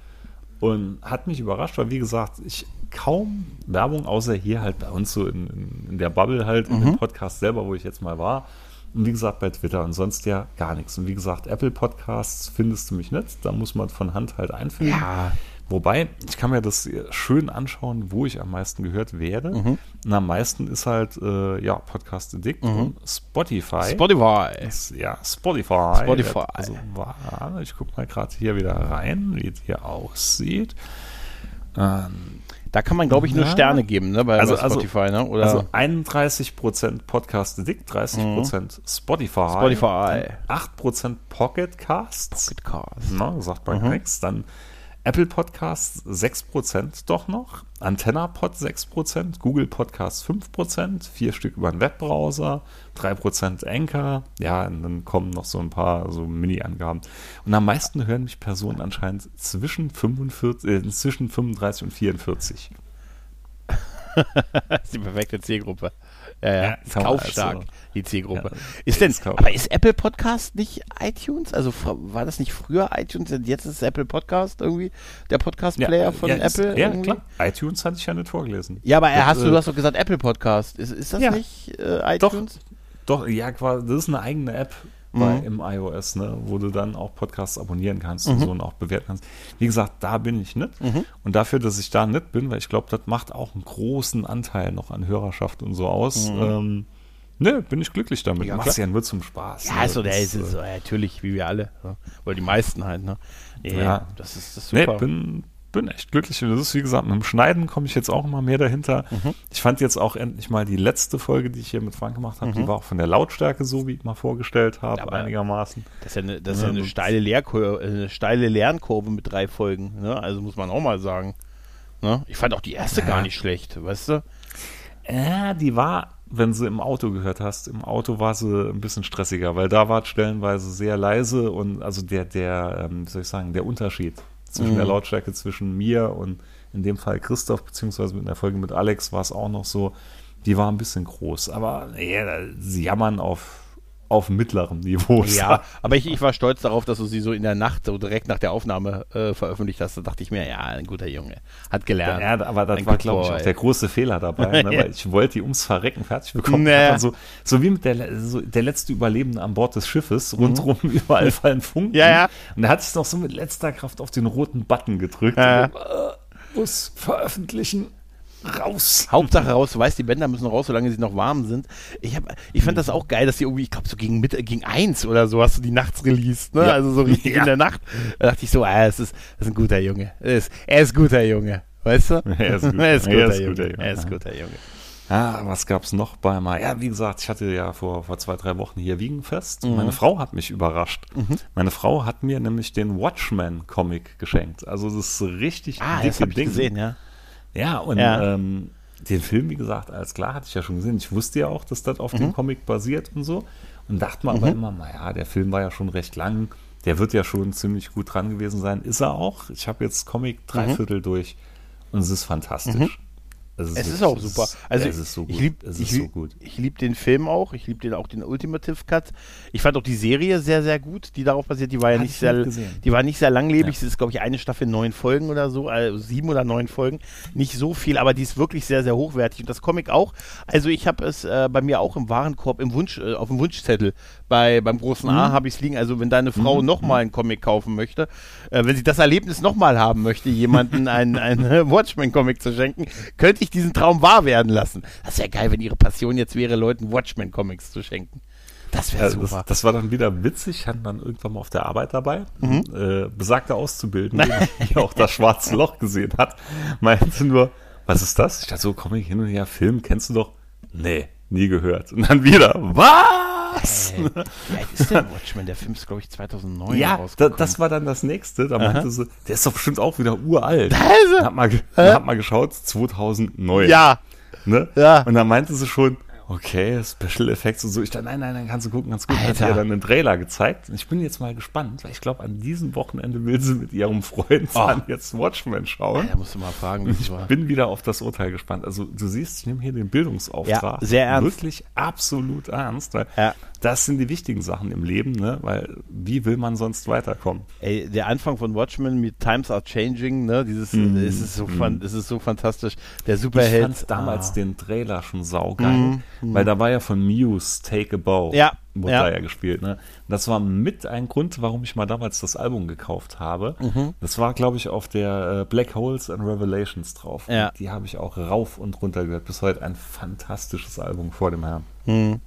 Und hat mich überrascht, weil wie gesagt, ich kaum Werbung, außer hier halt bei uns so in, in, in der Bubble halt, in Mhm. dem Podcast selber, wo ich jetzt mal war. Und wie gesagt, bei Twitter und sonst ja gar nichts. Und wie gesagt, Apple Podcasts findest du mich nicht. Da muss man von Hand halt einfügen. Ja. Wobei, ich kann mir das schön anschauen, wo ich am meisten gehört werde. Mhm. Und am meisten ist halt, äh, ja, Podcast Addict und Spotify. Spotify. Das- ja, Spotify. Spotify. Also, ich gucke mal gerade hier wieder rein, wie es hier aussieht. Ähm, Da kann man, glaube ich, nur Ja. Sterne geben, ne? Bei, Also- bei also- Spotify, ne? Oder also 31% Podcast Addict, 30% Spotify. Mhm. Spotify. dann 8% Pocket Casts. Podcast. Na, sagt man Mhm. nichts. Dann Apple Podcasts 6% doch noch. Antenna Pod 6%. Google Podcasts 5%. Vier Stück über den Webbrowser. 3% Anchor. Ja, und dann kommen noch so ein paar so Mini-Angaben. Und am meisten hören mich Personen anscheinend zwischen, 45, äh, zwischen 35 und 44. Das ist die perfekte Zielgruppe. Ja, ja. Ja, ist kaufstark, also- die Zielgruppe. Ja, ist denn, ist aber ist Apple Podcast nicht iTunes? Also war das nicht früher iTunes? und Jetzt ist Apple Podcast irgendwie, der Podcast-Player von ja, ist- Apple? Ja, irgendwie? klar. iTunes hatte ich ja nicht vorgelesen. Ja, aber er Das, hast du, äh, du hast doch gesagt Apple Podcast. Ist, ist das Ja. nicht äh, iTunes? Doch, ja, quasi, das ist eine eigene App Mhm. bei, im iOS, ne, wo du dann auch Podcasts abonnieren kannst Mhm. und so und auch bewerten kannst. Wie gesagt, da bin ich nicht. Und dafür, dass ich da nicht bin, weil ich glaube, das macht auch einen großen Anteil noch an Hörerschaft und so aus, Mhm. ähm, Ne, bin ich glücklich damit. Ja, Mach's klar. ja nur zum Spaß. Ja, ne? ist so, der Das, ist, äh, so, ja, natürlich, wie wir alle. Ne? Oder die meisten halt, ne? Nee, Ja. das ist das ist Nee, super. bin, bin echt glücklich. Und das ist, wie gesagt, mit dem Schneiden komme ich jetzt auch immer mehr dahinter. Mhm. Ich fand jetzt auch endlich mal die letzte Folge, die ich hier mit Frank gemacht habe, die war auch von der Lautstärke so, wie ich mal vorgestellt habe, Mhm. Aber- einigermaßen. das ist ja eine, das ist ja Ja, eine, steile Lehrkurve, eine steile Lernkurve mit drei Folgen, ne? Also muss man auch mal sagen. Ne? Ich fand auch die erste Ja. gar nicht schlecht, weißt du? Äh, die war, wenn sie im Auto gehört hast, im Auto war sie ein bisschen stressiger, weil da war es stellenweise sehr leise und also der, der, ähm, wie soll ich sagen, der Unterschied zwischen Mhm. der Lautstärke zwischen mir und in dem Fall Christoph, beziehungsweise mit der Folge mit Alex war es auch noch so, die war ein bisschen groß, aber nee, sie jammern auf, auf mittlerem Niveau. Ja, aber ich, ich war stolz darauf, dass du sie so in der Nacht, so direkt nach der Aufnahme äh, veröffentlicht hast. Da dachte ich mir, ja, ein guter Junge. Hat gelernt. Ja, aber das Ein war, glaube ich, auch der große Fehler dabei, ne, weil ich wollte die ums Verrecken fertig bekommen. Naja. Hat So, so wie mit der, so der letzte Überlebende an Bord des Schiffes, rundherum überall fallen Funken. Mhm. Ja, ja. Und da hatte ich noch so mit letzter Kraft auf den roten Button gedrückt. Ja. Und, äh, muss veröffentlichen. Raus. Hauptsache raus, du weißt, die Bänder müssen raus, solange sie noch warm sind. Ich, hab, ich fand das auch geil, dass die irgendwie, ich glaube, so gegen, Mitte, gegen eins oder so hast du die nachts released, ne? Ja. Also so richtig Ja. in der Nacht. Da dachte ich so, ah, es ist, das ist ein guter Junge. Er ist, er ist guter Junge. Weißt du? Er ist gut. er ist Er guter, ist Junge. guter Junge. Er ist guter Junge. Ja, was gab's noch bei mal? Ja, wie gesagt, ich hatte ja vor, vor zwei, drei Wochen hier Wiegenfest. Mhm. Meine Frau hat mich überrascht. Meine Frau hat mir nämlich den Watchmen-Comic geschenkt. Also das ist richtig Ah, dicke das habe ich Ding. gesehen, ja. Ja, und Ja. Ähm, den Film, wie gesagt, alles klar, hatte ich ja schon gesehen. Ich wusste ja auch, dass das auf Mhm. dem Comic basiert und so. Und dachte mir aber immer, naja, der Film war ja schon recht lang. Der wird ja schon ziemlich gut dran gewesen sein. Ist er auch. Ich habe jetzt Comic drei Viertel durch und es ist fantastisch. Es ist auch super. Also es ist so gut. ich lieb, es ich ist so lieb, gut. Ich liebe den Film auch. Ich liebe den auch den Ultimative Cut. Ich fand auch die Serie sehr, sehr gut, die darauf basiert. Die war ja nicht ich sehr, gesehen. die war nicht sehr langlebig. Ja. Das ist glaube ich eine Staffel neun Folgen oder so, also sieben oder neun Folgen. Nicht so viel, aber die ist wirklich sehr, sehr hochwertig. Und das Comic auch. Also ich habe es äh, bei mir auch im Warenkorb im Wunsch, äh, auf dem Wunschzettel bei beim großen Mhm. A habe ich es liegen. Also wenn deine Frau noch mal einen Comic kaufen möchte, äh, wenn sie das Erlebnis noch mal haben möchte, jemanden einen, einen Watchmen-Comic zu schenken, könnte ich diesen Traum wahr werden lassen. Das wäre geil, wenn ihre Passion jetzt wäre, Leuten Watchmen-Comics zu schenken. Das wäre Ja, super. das, das war dann wieder witzig, hatten dann irgendwann mal auf der Arbeit dabei. Mhm. Äh, besagter Auszubildende, der auch das schwarze Loch gesehen hat, meinte nur, was ist das? Ich dachte so, komm ich hin und her, Film, kennst du doch? Nee, nie gehört. Und dann wieder, was? Äh, wie alt ist denn Watchmen? Der Film ist, glaube ich, 2009 Ja, da, rausgekommen. das war dann das nächste. Da meinte sie, der ist doch bestimmt auch wieder uralt. Also, Hab mal, ge- hab mal geschaut, 2009. ja, Ne? Ja. Und dann meinte sie schon, okay, Special Effects und so. Ich dachte, nein, nein, nein, kannst du gucken, ganz gut. Hat Alter. ja dann einen Trailer gezeigt. Und ich bin jetzt mal gespannt, weil ich glaube, an diesem Wochenende will sie mit ihrem Freund Oh. dann jetzt Watchmen schauen. da musst du mal fragen, wie es war. Bin wieder auf das Urteil gespannt. Also du siehst, ich nehme hier den Bildungsauftrag Ja, sehr ernst. wirklich absolut ernst, Ja. Das sind die wichtigen Sachen im Leben, ne? Weil wie will man sonst weiterkommen? Ey, der Anfang von Watchmen mit Times Are Changing, ne, dieses, Mhm. es ist so, fan, es ist so fantastisch. Der Ich Superheld. fand damals ah. den Trailer schon saugeil, weil da war ja von Muse Take a Bow. Ja, Wurde ja. da ja gespielt, ne? Das war mit ein Grund, warum ich mal damals das Album gekauft habe. Mhm. Das war, glaube ich, auf der äh, Black Holes and Revelations drauf. Ja. Die habe ich auch rauf und runter gehört. Bis heute ein fantastisches Album vor dem Herrn. Hm.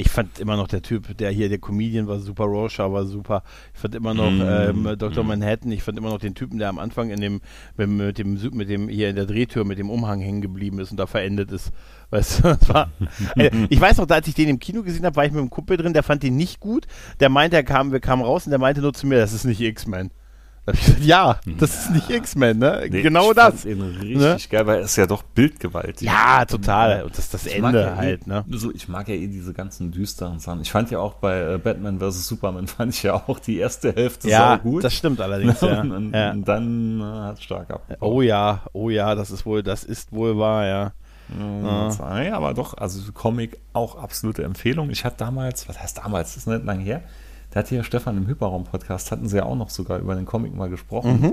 Ich fand immer noch der Typ, der hier, der Comedian war super, Rorschach war super. Ich fand immer noch Mm, ähm, Dr. Manhattan, ich fand immer noch den Typen, der am Anfang in dem, mit, mit dem, mit dem, hier in der Drehtür mit dem Umhang hängen geblieben ist und da verendet ist. Weißt du, das war, äh, ich weiß noch, als ich den im Kino gesehen habe, war ich mit einem Kumpel drin, der fand den nicht gut. Der meinte, er kam, wir kamen raus und der meinte nur zu mir, das ist nicht X-Men. Da hab ich gesagt, ja, das ist nicht X-Men, ne? Nee, genau ich das. ihn richtig Ne? geil, weil ist ja doch bildgewaltig. Ja, total. Und das ist das Ich Ende ja halt, eh, ne? So, ich mag ja eh diese ganzen düsteren Sachen. Ich fand ja auch bei äh, Batman vs. Superman fand ich ja auch die erste Hälfte Ja, sau gut. das stimmt allerdings, ja. und, ja. und dann äh, hat es stark ab. Oh ja, oh ja, das ist wohl, das ist wohl wahr, ja. Ja. ja, aber doch, also Comic auch absolute Empfehlung. Ich hatte damals, was heißt damals, das ist nicht lange her, da hat hier Stefan im Hyperraum-Podcast, hatten sie ja auch noch sogar über den Comic mal gesprochen. Mhm.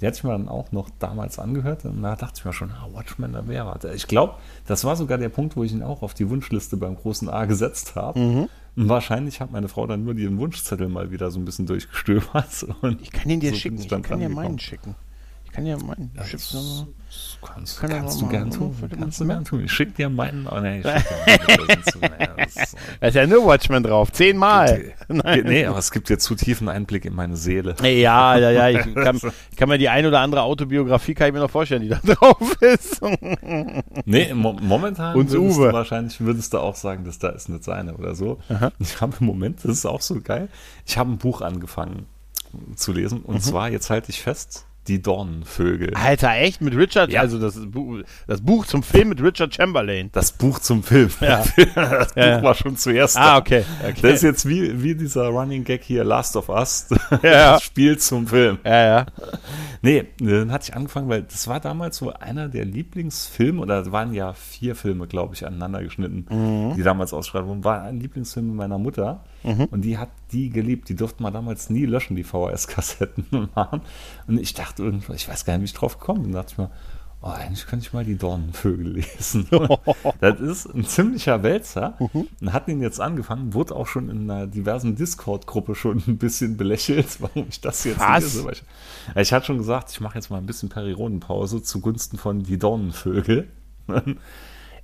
Die hatte ich mir dann auch noch damals angehört und da dachte ich mir schon, ah, Watchmen, da wäre was. Ich glaube, das war sogar der Punkt, wo ich ihn auch auf die Wunschliste beim großen A gesetzt habe. Mhm. Und wahrscheinlich hat meine Frau dann nur den Wunschzettel mal wieder so ein bisschen durchgestöbert. Und Ich kann ihn dir so schicken, ich kann dir meinen schicken. Ich kann ja meinen. Das Chips nochmal. kannst, Kann kannst du gern tun. Kannst du gern tun. Ich schick dir meinen. Oh, nee, ich schick dir meinen. Das ist zu- naja, das ist- Da ist ja nur Watchmen drauf. Zehnmal. Ge- Nee, aber es gibt dir zu tiefen Einblick in meine Seele. Ja, ja, ja. Ich kann, ich kann mir die ein oder andere Autobiografie kann ich mir noch vorstellen, die da drauf ist. Nee, mo momentan Uns würdest Uwe. du wahrscheinlich würdest du auch sagen, dass da ist nicht seine oder so. Ich habe im Moment, das ist auch so geil, ich habe ein Buch angefangen zu lesen Mhm. und zwar, jetzt halte ich fest, Die Dornenvögel. Alter, echt? Mit Richard? Ja. Also das, das Buch zum Film mit Richard Chamberlain. Das Buch zum Film. Ja. das ja. Buch war schon zuerst Ah, okay. okay. Das ist jetzt wie, wie dieser Running Gag hier, Last of Us, Ja. das Spiel zum Film. ja, ja. Nee, dann hatte ich angefangen, weil das war damals so einer der Lieblingsfilme, oder es waren ja vier Filme, glaube ich, aneinander geschnitten, Mhm. die damals ausgestrahlt wurden. War ein Lieblingsfilm meiner Mutter Mhm. und die hat die geliebt. Die durften wir damals nie löschen, die VHS-Kassetten machen. Und ich dachte irgendwann, ich weiß gar nicht, wie ich drauf gekommen bin, dachte ich mir, oh, eigentlich könnte ich mal die Dornenvögel lesen. das ist ein ziemlicher Wälzer Mhm. und hat ihn jetzt angefangen, wurde auch schon in einer diversen Discord-Gruppe schon ein bisschen belächelt, warum ich das jetzt Was? lese. Ich, ich hatte schon gesagt, ich mache jetzt mal ein bisschen Periodenpause zugunsten von Die Dornenvögel.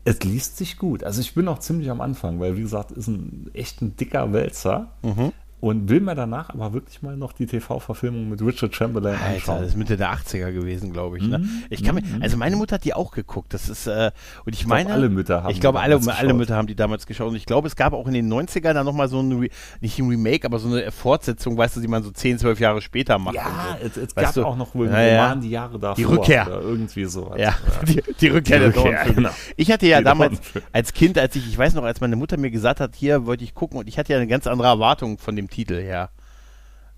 Es liest sich gut. Also ich bin noch ziemlich am Anfang, weil wie gesagt, ist ein echt ein dicker Wälzer. Mhm. Und will mir danach aber wirklich mal noch die TV-Verfilmung mit Richard Chamberlain Alter, anschauen. das ist Mitte der 80er gewesen, glaube ich. Ne? Mhm. Ich kann mir, also meine Mutter hat die auch geguckt. Das ist, äh, und ich, glaub, meine. alle Mütter haben Ich glaube, die alle, damals alle geschaut. Mütter haben die damals geschaut. Und ich glaube, es gab auch in den 90ern dann nochmal so ein, Re nicht ein Remake, aber so eine Fortsetzung, weißt du, die man so 10, 12 Jahre später macht. ja, und es, es gab du? auch noch wohl Ja, einen ja. Roman die Jahre davor. Die Rückkehr. Irgendwie so. Ja, die, die Rückkehr der Die Rückkehr, Dornenvögel. genau. Ich hatte ja Die damals als Kind, als ich, ich weiß noch, als meine Mutter mir gesagt hat, hier wollte ich gucken und ich hatte ja eine ganz andere Erwartung von dem Titel her.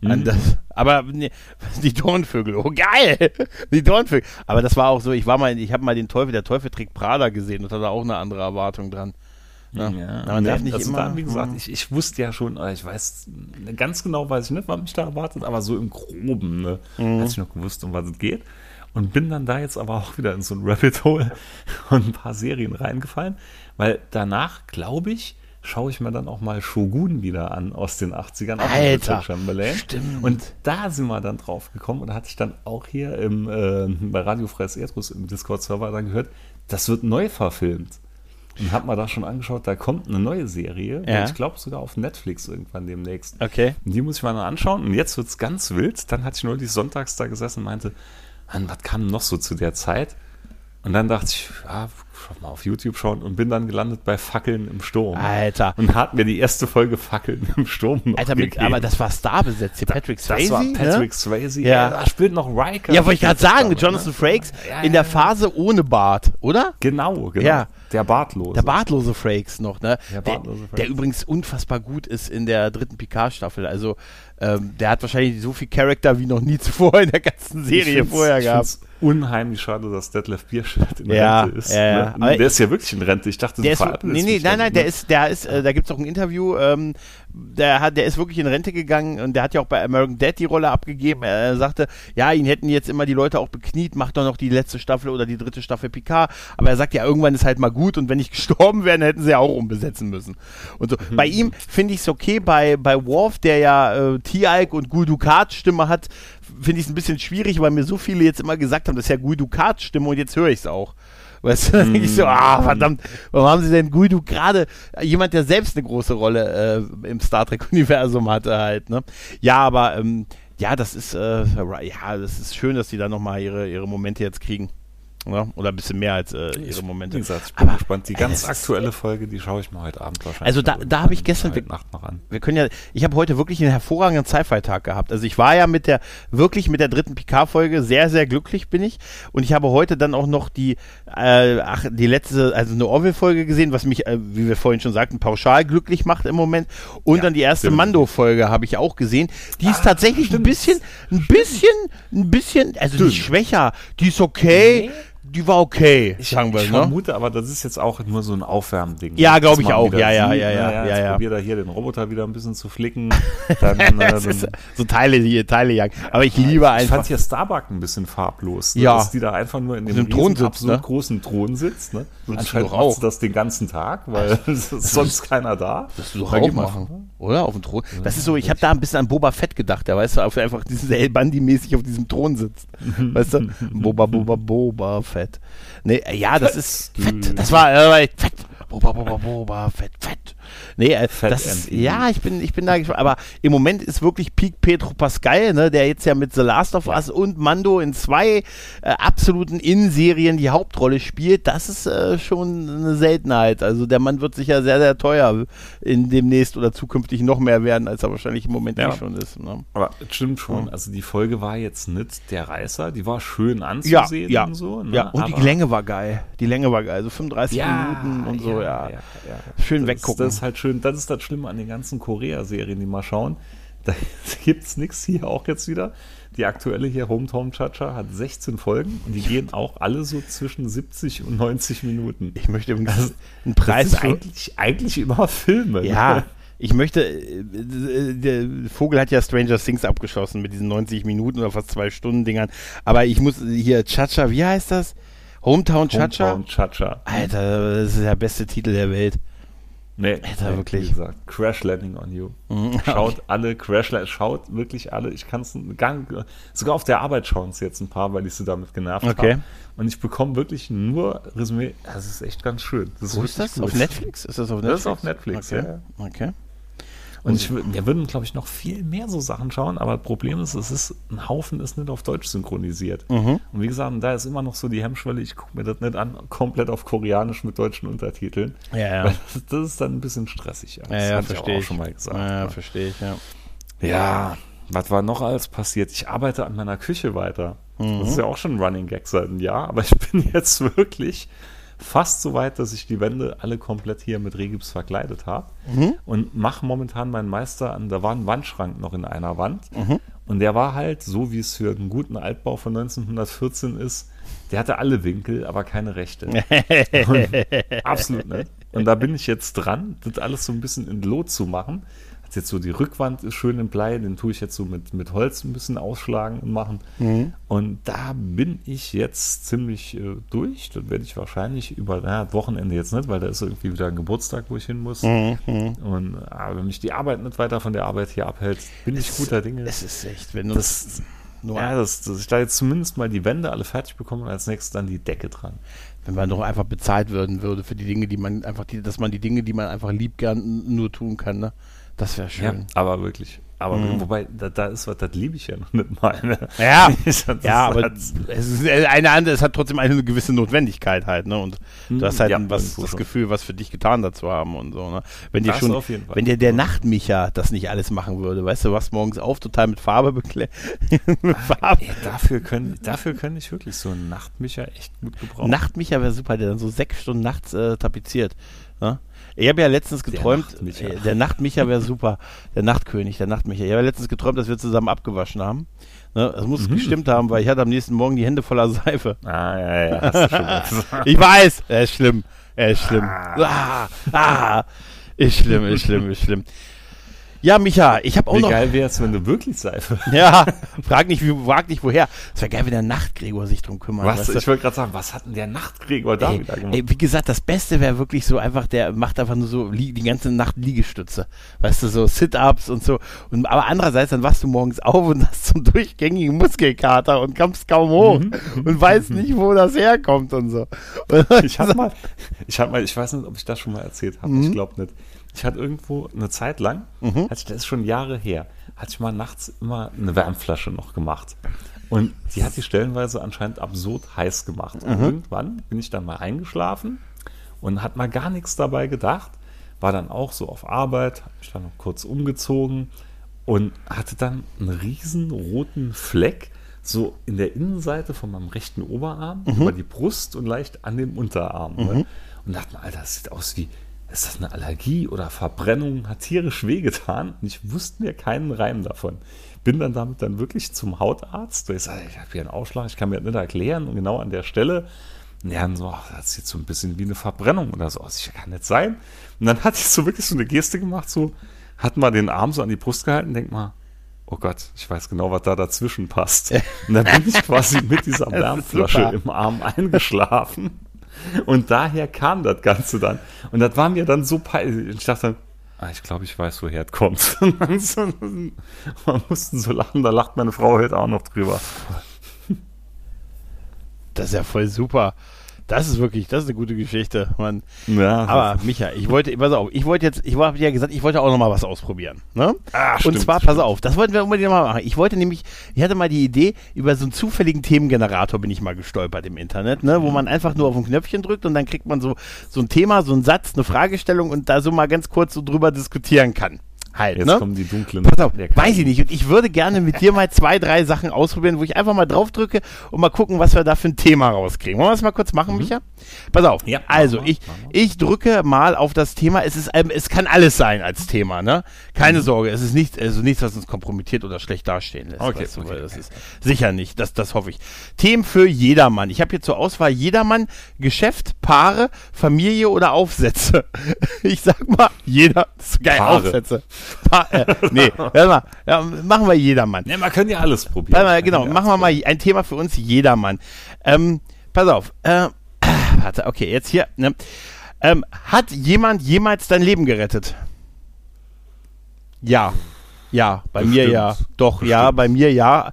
Mhm. das, aber nee, die Dornvögel, oh geil, die Dornvögel. Aber das war auch so, ich war mal, ich habe mal den Teufel, der Teufel trägt Prada gesehen und hatte auch eine andere Erwartung dran. Ja. Ja, Aber man darf nee, nicht also immer. Da, wie gesagt, hm. ich, ich wusste ja schon, äh, ich weiß, ganz genau weiß ich nicht, was mich da erwartet, aber so im Groben ne, Mhm. hatte ich noch gewusst, um was es geht. Und bin dann da jetzt aber auch wieder in so ein Rabbit Hole und ein paar Serien reingefallen, weil danach, glaube ich, schaue ich mir dann auch mal Shogun wieder an aus den 80ern. auch mit Alter, stimmt. Und da sind wir dann drauf gekommen und da hatte ich dann auch hier im, äh, bei Radio Freies Erdrus im Discord-Server dann gehört, das wird neu verfilmt. Und hab mal da schon angeschaut, da kommt eine neue Serie, Ja. ich glaube sogar auf Netflix irgendwann demnächst. Okay. Und die muss ich mal noch anschauen. Und jetzt wird's ganz wild. Dann hatte ich neulich sonntags da gesessen und meinte, Mann, was kam noch so zu der Zeit? Und dann dachte ich, ja, schau mal auf YouTube schauen und bin dann gelandet bei Fackeln im Sturm. Alter. Und hat mir die erste Folge Fackeln im Sturm noch Alter, mit, aber das war Star besetzt, hier Patrick Swayze. das war Patrick ne? Swayze. Ja. Ja. Da spielt noch Riker. Ja, wollte ich gerade sagen, mit Jonathan Frakes Ja, in der ja, ja. Phase ohne Bart, oder? Genau, genau. Ja. Der Bartlose. Der bartlose Frakes noch, ne? Der Der, bartlose Frakes. der übrigens unfassbar gut ist in der dritten Picard-Staffel. Also, ähm, der hat wahrscheinlich so viel Charakter wie noch nie zuvor in der ganzen Serie vorher gehabt. unheimlich schade, dass Detlef Bierschild in Ja, Rente ist. ja. Ne? Der ist ja wirklich in Rente. Ich dachte, Der ist, nee, nee, nein, nein, der ne? ist, der ist, äh, da gibt's auch ein Interview, ähm, der hat, der ist wirklich in Rente gegangen und der hat ja auch bei American Dad die Rolle abgegeben. Er sagte, ja, ihn hätten jetzt immer die Leute auch bekniet, macht doch noch die letzte Staffel oder die dritte Staffel Picard. Aber er sagt ja, irgendwann ist halt mal gut und wenn ich gestorben wäre, dann hätten sie ja auch umbesetzen müssen. Und so. Mhm. Bei ihm finde ich es okay, bei, bei Worf, der ja äh, T-Alk und Gul Dukat Stimme hat, finde ich es ein bisschen schwierig, weil mir so viele jetzt immer gesagt haben, das ist ja Gul Dukat Stimme und jetzt höre ich es auch. Weißt du, dann denke ich so, ah, verdammt, warum haben sie denn Guido gerade, jemand, der selbst eine große Rolle äh, im Star Trek-Universum hatte halt, ne? Ja, aber, ähm, ja, das ist, äh, ja, das ist schön, dass die da nochmal ihre, ihre Momente jetzt kriegen. Ne? Oder ein bisschen mehr als äh, ihre Momente. Wie gesagt, ich bin Aber, gespannt. Die ey, ganz ist- aktuelle Folge, die schaue ich mir heute Abend wahrscheinlich. Also da- da hab ich gestern- heute Nacht noch an. wir können ja, ich habe heute wirklich einen hervorragenden Sci-Fi-Tag gehabt. Also ich war ja mit der, wirklich mit der dritten Picard-Folge sehr, sehr glücklich bin ich. Und ich habe heute dann auch noch die, äh, ach, die letzte, also eine Orville-Folge gesehen, was mich, äh, wie wir vorhin schon sagten, pauschal glücklich macht im Moment. Und Ja, dann die erste stimmt. Mando-Folge habe ich auch gesehen. Die ist Ah, tatsächlich ein stimmt. bisschen, ein bisschen, ein bisschen, also nicht schwächer. Die ist okay. Die war okay, Ich, sagen wir, ich ne? vermute, aber das ist jetzt auch nur so ein Aufwärmding. Ja, glaub ich auch. Ja, ja, ja, ja, na ja, ja. probiert er hier den Roboter wieder ein bisschen zu flicken. Dann, äh, so Teile hier, Teile jagen. Aber ich liebe ich einfach. fand hier Starbuck ein bisschen farblos. Ne? Ja. Dass die da einfach nur in dem dem Thron riesen, sitzt, absolut ne? großen Thron sitzt. Ne? Würdest Anscheinend macht sie das den ganzen Tag, weil sonst keiner da. Das du doch Da auch machen, oder? Auf dem Thron. Das ist so, ich habe da ein bisschen an Boba Fett gedacht, der weißt du, auf einfach diesen El Bandi-mäßig auf diesem Thron sitzt. Weißt du? Boba, Boba, Boba Fett. Nee, äh, ja, das ist Fett. Das war, äh, Fett. Boba, Boba, Boba, Fett, Fett. Nee, äh, das ja, ich bin, ich bin da gespannt. Aber im Moment ist wirklich Peak Pedro Pascal, ne, der jetzt ja mit The Last of Us und Mando in zwei äh, absoluten In-Serien die Hauptrolle spielt. Das ist äh, schon eine Seltenheit. Also der Mann wird sicher sehr, sehr teuer in demnächst oder zukünftig noch mehr werden, als er wahrscheinlich im Moment Ja. eh schon ist. Ne? Aber es stimmt schon. Ja. Also die Folge war jetzt nicht der Reißer. Die war schön Ja, anzusehen ja, und so. Ne? ja. Und Aber- die Länge war geil. Die Länge war geil. So 35 Minuten und so, ja. Schön das, weggucken. Das halt schön. Das ist das Schlimme an den ganzen Korea-Serien, die mal schauen. Da gibt's nichts hier auch jetzt wieder. Die aktuelle hier, Hometown Chacha, hat 16 Folgen und die gehen auch alle so zwischen 70 und 90 Minuten. Ich möchte übrigens einen Das Preis für, eigentlich, eigentlich immer Filme. ne? Ja, ich möchte, äh, äh, der Vogel hat ja Stranger Things abgeschossen mit diesen 90 Minuten oder fast zwei Stunden Dingern. Aber ich muss hier, Chacha, wie heißt das? Hometown Chacha? Hometown Chacha. Alter, das ist der beste Titel der Welt. Nee, Alter, wirklich. Wie gesagt, Crash Landing on You. Mhm. Schaut alle Crash Landing, schaut wirklich alle. Ich kann es gar sogar auf der Arbeit schauen es jetzt ein paar, weil ich sie damit genervt Okay. habe. Und ich bekomme wirklich nur Resümee. Das ist echt ganz schön. Das Wo ist das? Auf gut. Netflix? Ist das auf Das Netflix? ist auf Netflix, okay. ja. Okay. Und ich, wir würden, glaube ich, noch viel mehr so Sachen schauen, aber das Problem ist, es ist, ein Haufen ist nicht auf Deutsch synchronisiert. Mhm. Und wie gesagt, da ist immer noch so die Hemmschwelle, ich gucke mir das nicht an, komplett auf Koreanisch mit deutschen Untertiteln. Ja, ja. Das, das ist dann ein bisschen stressig. Das Ja, ja, hatte ich verstehe auch ich. schon mal gesagt. Ja, ne? verstehe ich, ja. Ja, was war noch alles passiert? Ich arbeite an meiner Küche weiter. Mhm. Das ist ja auch schon ein Running Gag seit einem Jahr, aber ich bin jetzt wirklich fast so weit, dass ich die Wände alle komplett hier mit Regips verkleidet habe Mhm. und mache momentan meinen Meister an. Da war ein Wandschrank noch in einer Wand Mhm. und der war halt so, wie es für einen guten Altbau von 1914 ist. Der hatte alle Winkel, aber keine Rechte. Absolut nicht. Und da bin ich jetzt dran, das alles so ein bisschen in Lot zu machen. Hat jetzt so die Rückwand ist schön in Blei, den tue ich jetzt so mit, mit Holz ein bisschen ausschlagen und machen. Mhm. Und da bin ich jetzt ziemlich äh, durch. Das werde ich wahrscheinlich über na, Wochenende jetzt nicht, weil da ist irgendwie wieder ein Geburtstag, wo ich hin muss. Mhm. Und aber wenn mich die Arbeit nicht weiter von der Arbeit hier abhält, bin ich guter Dinge. Es ist echt, wenn du Das, nur, ja, dass, dass ich da jetzt zumindest mal die Wände alle fertig bekomme und als nächstes dann die Decke dran. wenn man doch einfach bezahlt werden würde für die Dinge, die man einfach, die, dass man die Dinge, die man einfach lieb gern nur tun kann, ne? Das wäre Ja, schön. aber wirklich. Aber Mhm. wobei, da, da ist was, das liebe ich ja noch nicht mal. Ne? Ja, ja, aber es ist eine andere, es hat trotzdem eine gewisse Notwendigkeit halt, ne? Und du hast halt Ja, was, das schon. Gefühl, was für dich getan dazu haben und so, ne? Wenn dir schon, wenn dir der Nachtmicha das nicht alles machen würde, weißt du, wachst morgens auf, total mit Farbe Farbe. Ey, dafür können, dafür können ich wirklich so einen Nachtmicher echt gut gebrauchen. Nachtmicha wäre super, der dann so sechs Stunden nachts äh, tapeziert. Ne? Ich habe ja letztens geträumt, Nachtmicha. äh, der Nachtmicha wäre super, der Nachtkönig, der Nachtmicha. Ich habe ja letztens geträumt, dass wir zusammen abgewaschen haben. Ne? Das muss gestimmt haben, weil ich hatte am nächsten Morgen die Hände voller Seife. Ah, ja, ja, hast du schon. Ich weiß, er ist schlimm, er ist schlimm. Ah, ah, ist schlimm, ist schlimm, ist schlimm. Ja, Micha, ich habe auch Wie noch. geil wäre es, wenn du wirklich Seife. Ja, frag nicht, wie, frag nicht woher. Es wäre geil, wenn der Nachtgregor sich drum kümmert. Was? weißt du? Ich wollte gerade sagen, was hat denn der Nachtgregor da wieder gemacht? ey, wie gesagt, das Beste wäre wirklich so einfach, der macht einfach nur so die ganze Nacht Liegestütze. Weißt du, so Sit-Ups und so. Und, aber andererseits, dann wachst du morgens auf und hast so einen durchgängigen Muskelkater und kommst kaum hoch Mhm. und weißt nicht, wo das herkommt und so. Ich hatte mal, ich mal, ich weiß nicht, ob ich das schon mal erzählt habe, Mhm. ich glaube nicht. Ich hatte irgendwo eine Zeit lang, ich, das ist schon Jahre her, hatte ich mal nachts immer eine Wärmflasche noch gemacht. Und die hat die stellenweise anscheinend absurd heiß gemacht. Und irgendwann bin ich dann mal eingeschlafen und hat mal gar nichts dabei gedacht. War dann auch so auf Arbeit, habe mich dann noch kurz umgezogen und hatte dann einen riesen roten Fleck so in der Innenseite von meinem rechten Oberarm, über die Brust und leicht an dem Unterarm. Ne? Und dachte mir, Alter, das sieht aus wie, ist das eine Allergie oder Verbrennung? Hat tierisch wehgetan und ich wusste mir keinen Reim davon. Bin dann damit dann wirklich zum Hautarzt. Ich sage, ich habe hier einen Ausschlag, ich kann mir das nicht erklären. Und genau an der Stelle, ja, so, ach, das jetzt so ein bisschen wie eine Verbrennung oder so. Das kann nicht sein. Und dann hatte ich so wirklich so eine Geste gemacht, so, hat mal den Arm so an die Brust gehalten, denk mal, oh Gott, ich weiß genau, was da dazwischen passt. Und dann bin ich quasi mit dieser Wärmflasche im Arm eingeschlafen. Und daher kam das Ganze dann. Und das war mir dann so peinlich. Ich dachte dann, ah, ich glaube, ich weiß, woher es kommt. man musste so lachen, da lacht meine Frau heute auch noch drüber. Das ist ja voll super. Das ist wirklich, das ist eine gute Geschichte, Mann. Ja, Aber Micha, ich wollte, pass auf, ich wollte jetzt, ich habe ja gesagt, ich wollte auch noch mal was ausprobieren. Ne? Ah, Und zwar, pass auf, das wollten wir unbedingt mal machen. Ich wollte nämlich, ich hatte mal die Idee, über so einen zufälligen Themengenerator bin ich mal gestolpert im Internet, ne? wo man einfach nur auf ein Knöpfchen drückt und dann kriegt man so, so ein Thema, so einen Satz, eine Fragestellung und da so mal ganz kurz so drüber diskutieren kann. Halt, Jetzt ne? kommen die dunklen. Pass auf, weiß ich nicht. Und ich würde gerne mit dir mal zwei, drei Sachen ausprobieren, wo ich einfach mal drauf drücke und mal gucken, was wir da für ein Thema rauskriegen. Wollen wir das mal kurz machen, Micha? Pass auf. Mhm. Ja, also, ich, ich drücke mal auf das Thema. Es ist, ähm, es kann alles sein als Thema, ne? Mhm. Keine Sorge. Es ist nicht, also nichts, was uns kompromittiert oder schlecht dastehen lässt. Okay, weißt du, okay, das ist sicher nicht. Das, das hoffe ich. Themen für jedermann. Ich habe hier zur Auswahl jedermann, Geschäft, Paare, Familie oder Aufsätze. Ich sag mal, jeder, das ist geil, Paare. Aufsätze. Pa äh, nee, warte mal, ja, machen wir jedermann. Ja, man kann ja alles probieren. Mal, genau, ja machen wir mal ein Thema für uns jedermann. Ähm, pass auf, äh, warte, okay, jetzt hier, ne? Ähm, hat jemand jemals dein Leben gerettet? Ja. Ja, bei mir Bestimmt. ja. Doch, ja, Bestimmt. bei mir ja.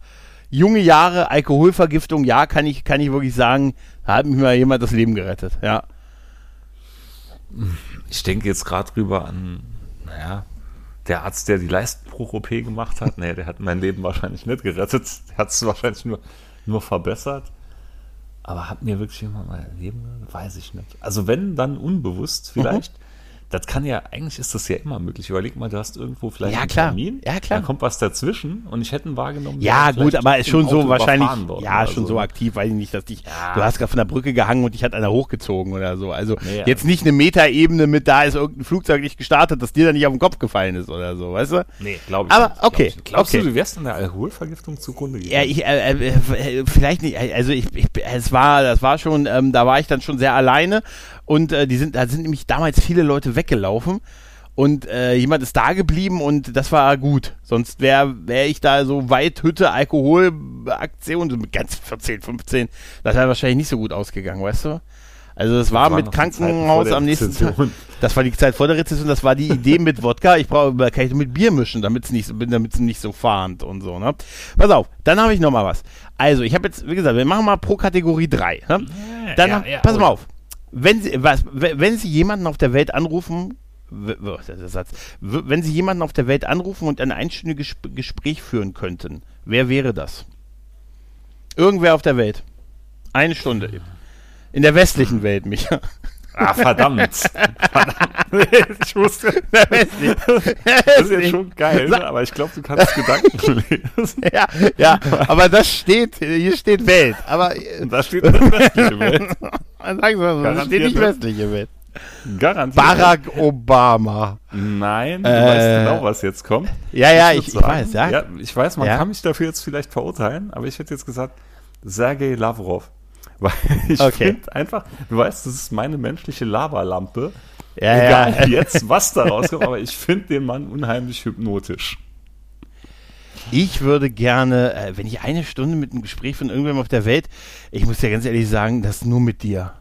Junge Jahre, Alkoholvergiftung, ja, kann ich, kann ich wirklich sagen, da hat mir mal jemand das Leben gerettet, ja. Ich denke jetzt gerade drüber an, naja, der Arzt, der die Leistenbruch-OP gemacht hat, nee, der hat mein Leben wahrscheinlich nicht gerettet. Der hat es wahrscheinlich nur, nur verbessert. Aber hat mir wirklich jemand mein Leben? Weiß ich nicht. Also wenn, dann unbewusst vielleicht. Das kann ja, eigentlich ist das ja immer möglich. Überleg mal, du hast irgendwo vielleicht Ja, einen klar. Termin, Ja, klar. dann kommt was dazwischen und ich hätte ihn wahrgenommen. Ja, gut, aber ist schon so wahrscheinlich, worden ja, schon so ne? aktiv, weiß ich nicht, dass dich, Ja. du hast gerade von der Brücke gehangen und dich hat einer hochgezogen oder so. Also ja. jetzt nicht eine Metaebene mit, da ist irgendein Flugzeug nicht gestartet, dass dir dann nicht auf den Kopf gefallen ist oder so, weißt du? Nee, glaube ich Aber nicht. glaub okay, nicht. Glaubst okay. du, du wärst an der Alkoholvergiftung zugrunde gegangen? Ja, ich, äh, äh, äh, vielleicht nicht, also ich, ich, es war, das war schon, ähm, da war ich dann schon sehr alleine und äh, die sind, da sind nämlich damals viele Leute weggelaufen und äh, jemand ist da geblieben und das war gut. Sonst wäre wär ich da so weit Hütte, Alkoholaktion, so mit ganz 14, 15, das wäre wahrscheinlich nicht so gut ausgegangen, weißt du? Also es war waren mit Krankenhaus am nächsten Tag. Das war die Zeit vor der Rezession, das war die Idee mit Wodka. Ich brauche, kann ich mit Bier mischen, damit es nicht, so- damit's nicht so fahrend und so, ne? Pass auf, dann habe ich noch mal was. Also, ich habe jetzt, wie gesagt, wir machen mal pro Kategorie drei. Ne? Dann, ja, ja, pass oh mal ja. auf. Wenn Sie, was, wenn Sie jemanden auf der Welt anrufen, wenn Sie jemanden auf der Welt anrufen und ein einstündiges Gesp Gespräch führen könnten, wer wäre das? Irgendwer auf der Welt. Eine Stunde. In der westlichen Welt, Micha. Ah, verdammt. verdammt. ich wusste. Das ist jetzt schon geil, ne? aber ich glaube, du kannst Gedanken lesen. Ja, ja, aber das steht, hier steht Welt. Aber äh, Und da steht eine westliche Welt. sagen Sie mal da steht nicht Garantiert westliche Welt. Garantiert. Barack Obama. Nein, du Äh, weißt genau, was jetzt kommt. Ja, ja, würd ich, ich weiß, ja. ja. Ich weiß, man Ja. kann mich dafür jetzt vielleicht verurteilen, aber ich hätte jetzt gesagt, Sergei Lavrov. Weil ich Okay. finde einfach, du weißt, das ist meine menschliche Lavalampe. Ja, Egal ja. jetzt, was da rauskommt, aber ich finde den Mann unheimlich hypnotisch. Ich würde gerne, äh, wenn ich eine Stunde mit einem Gespräch von irgendwem auf der Welt, ich muss ja ganz ehrlich sagen, das nur mit dir.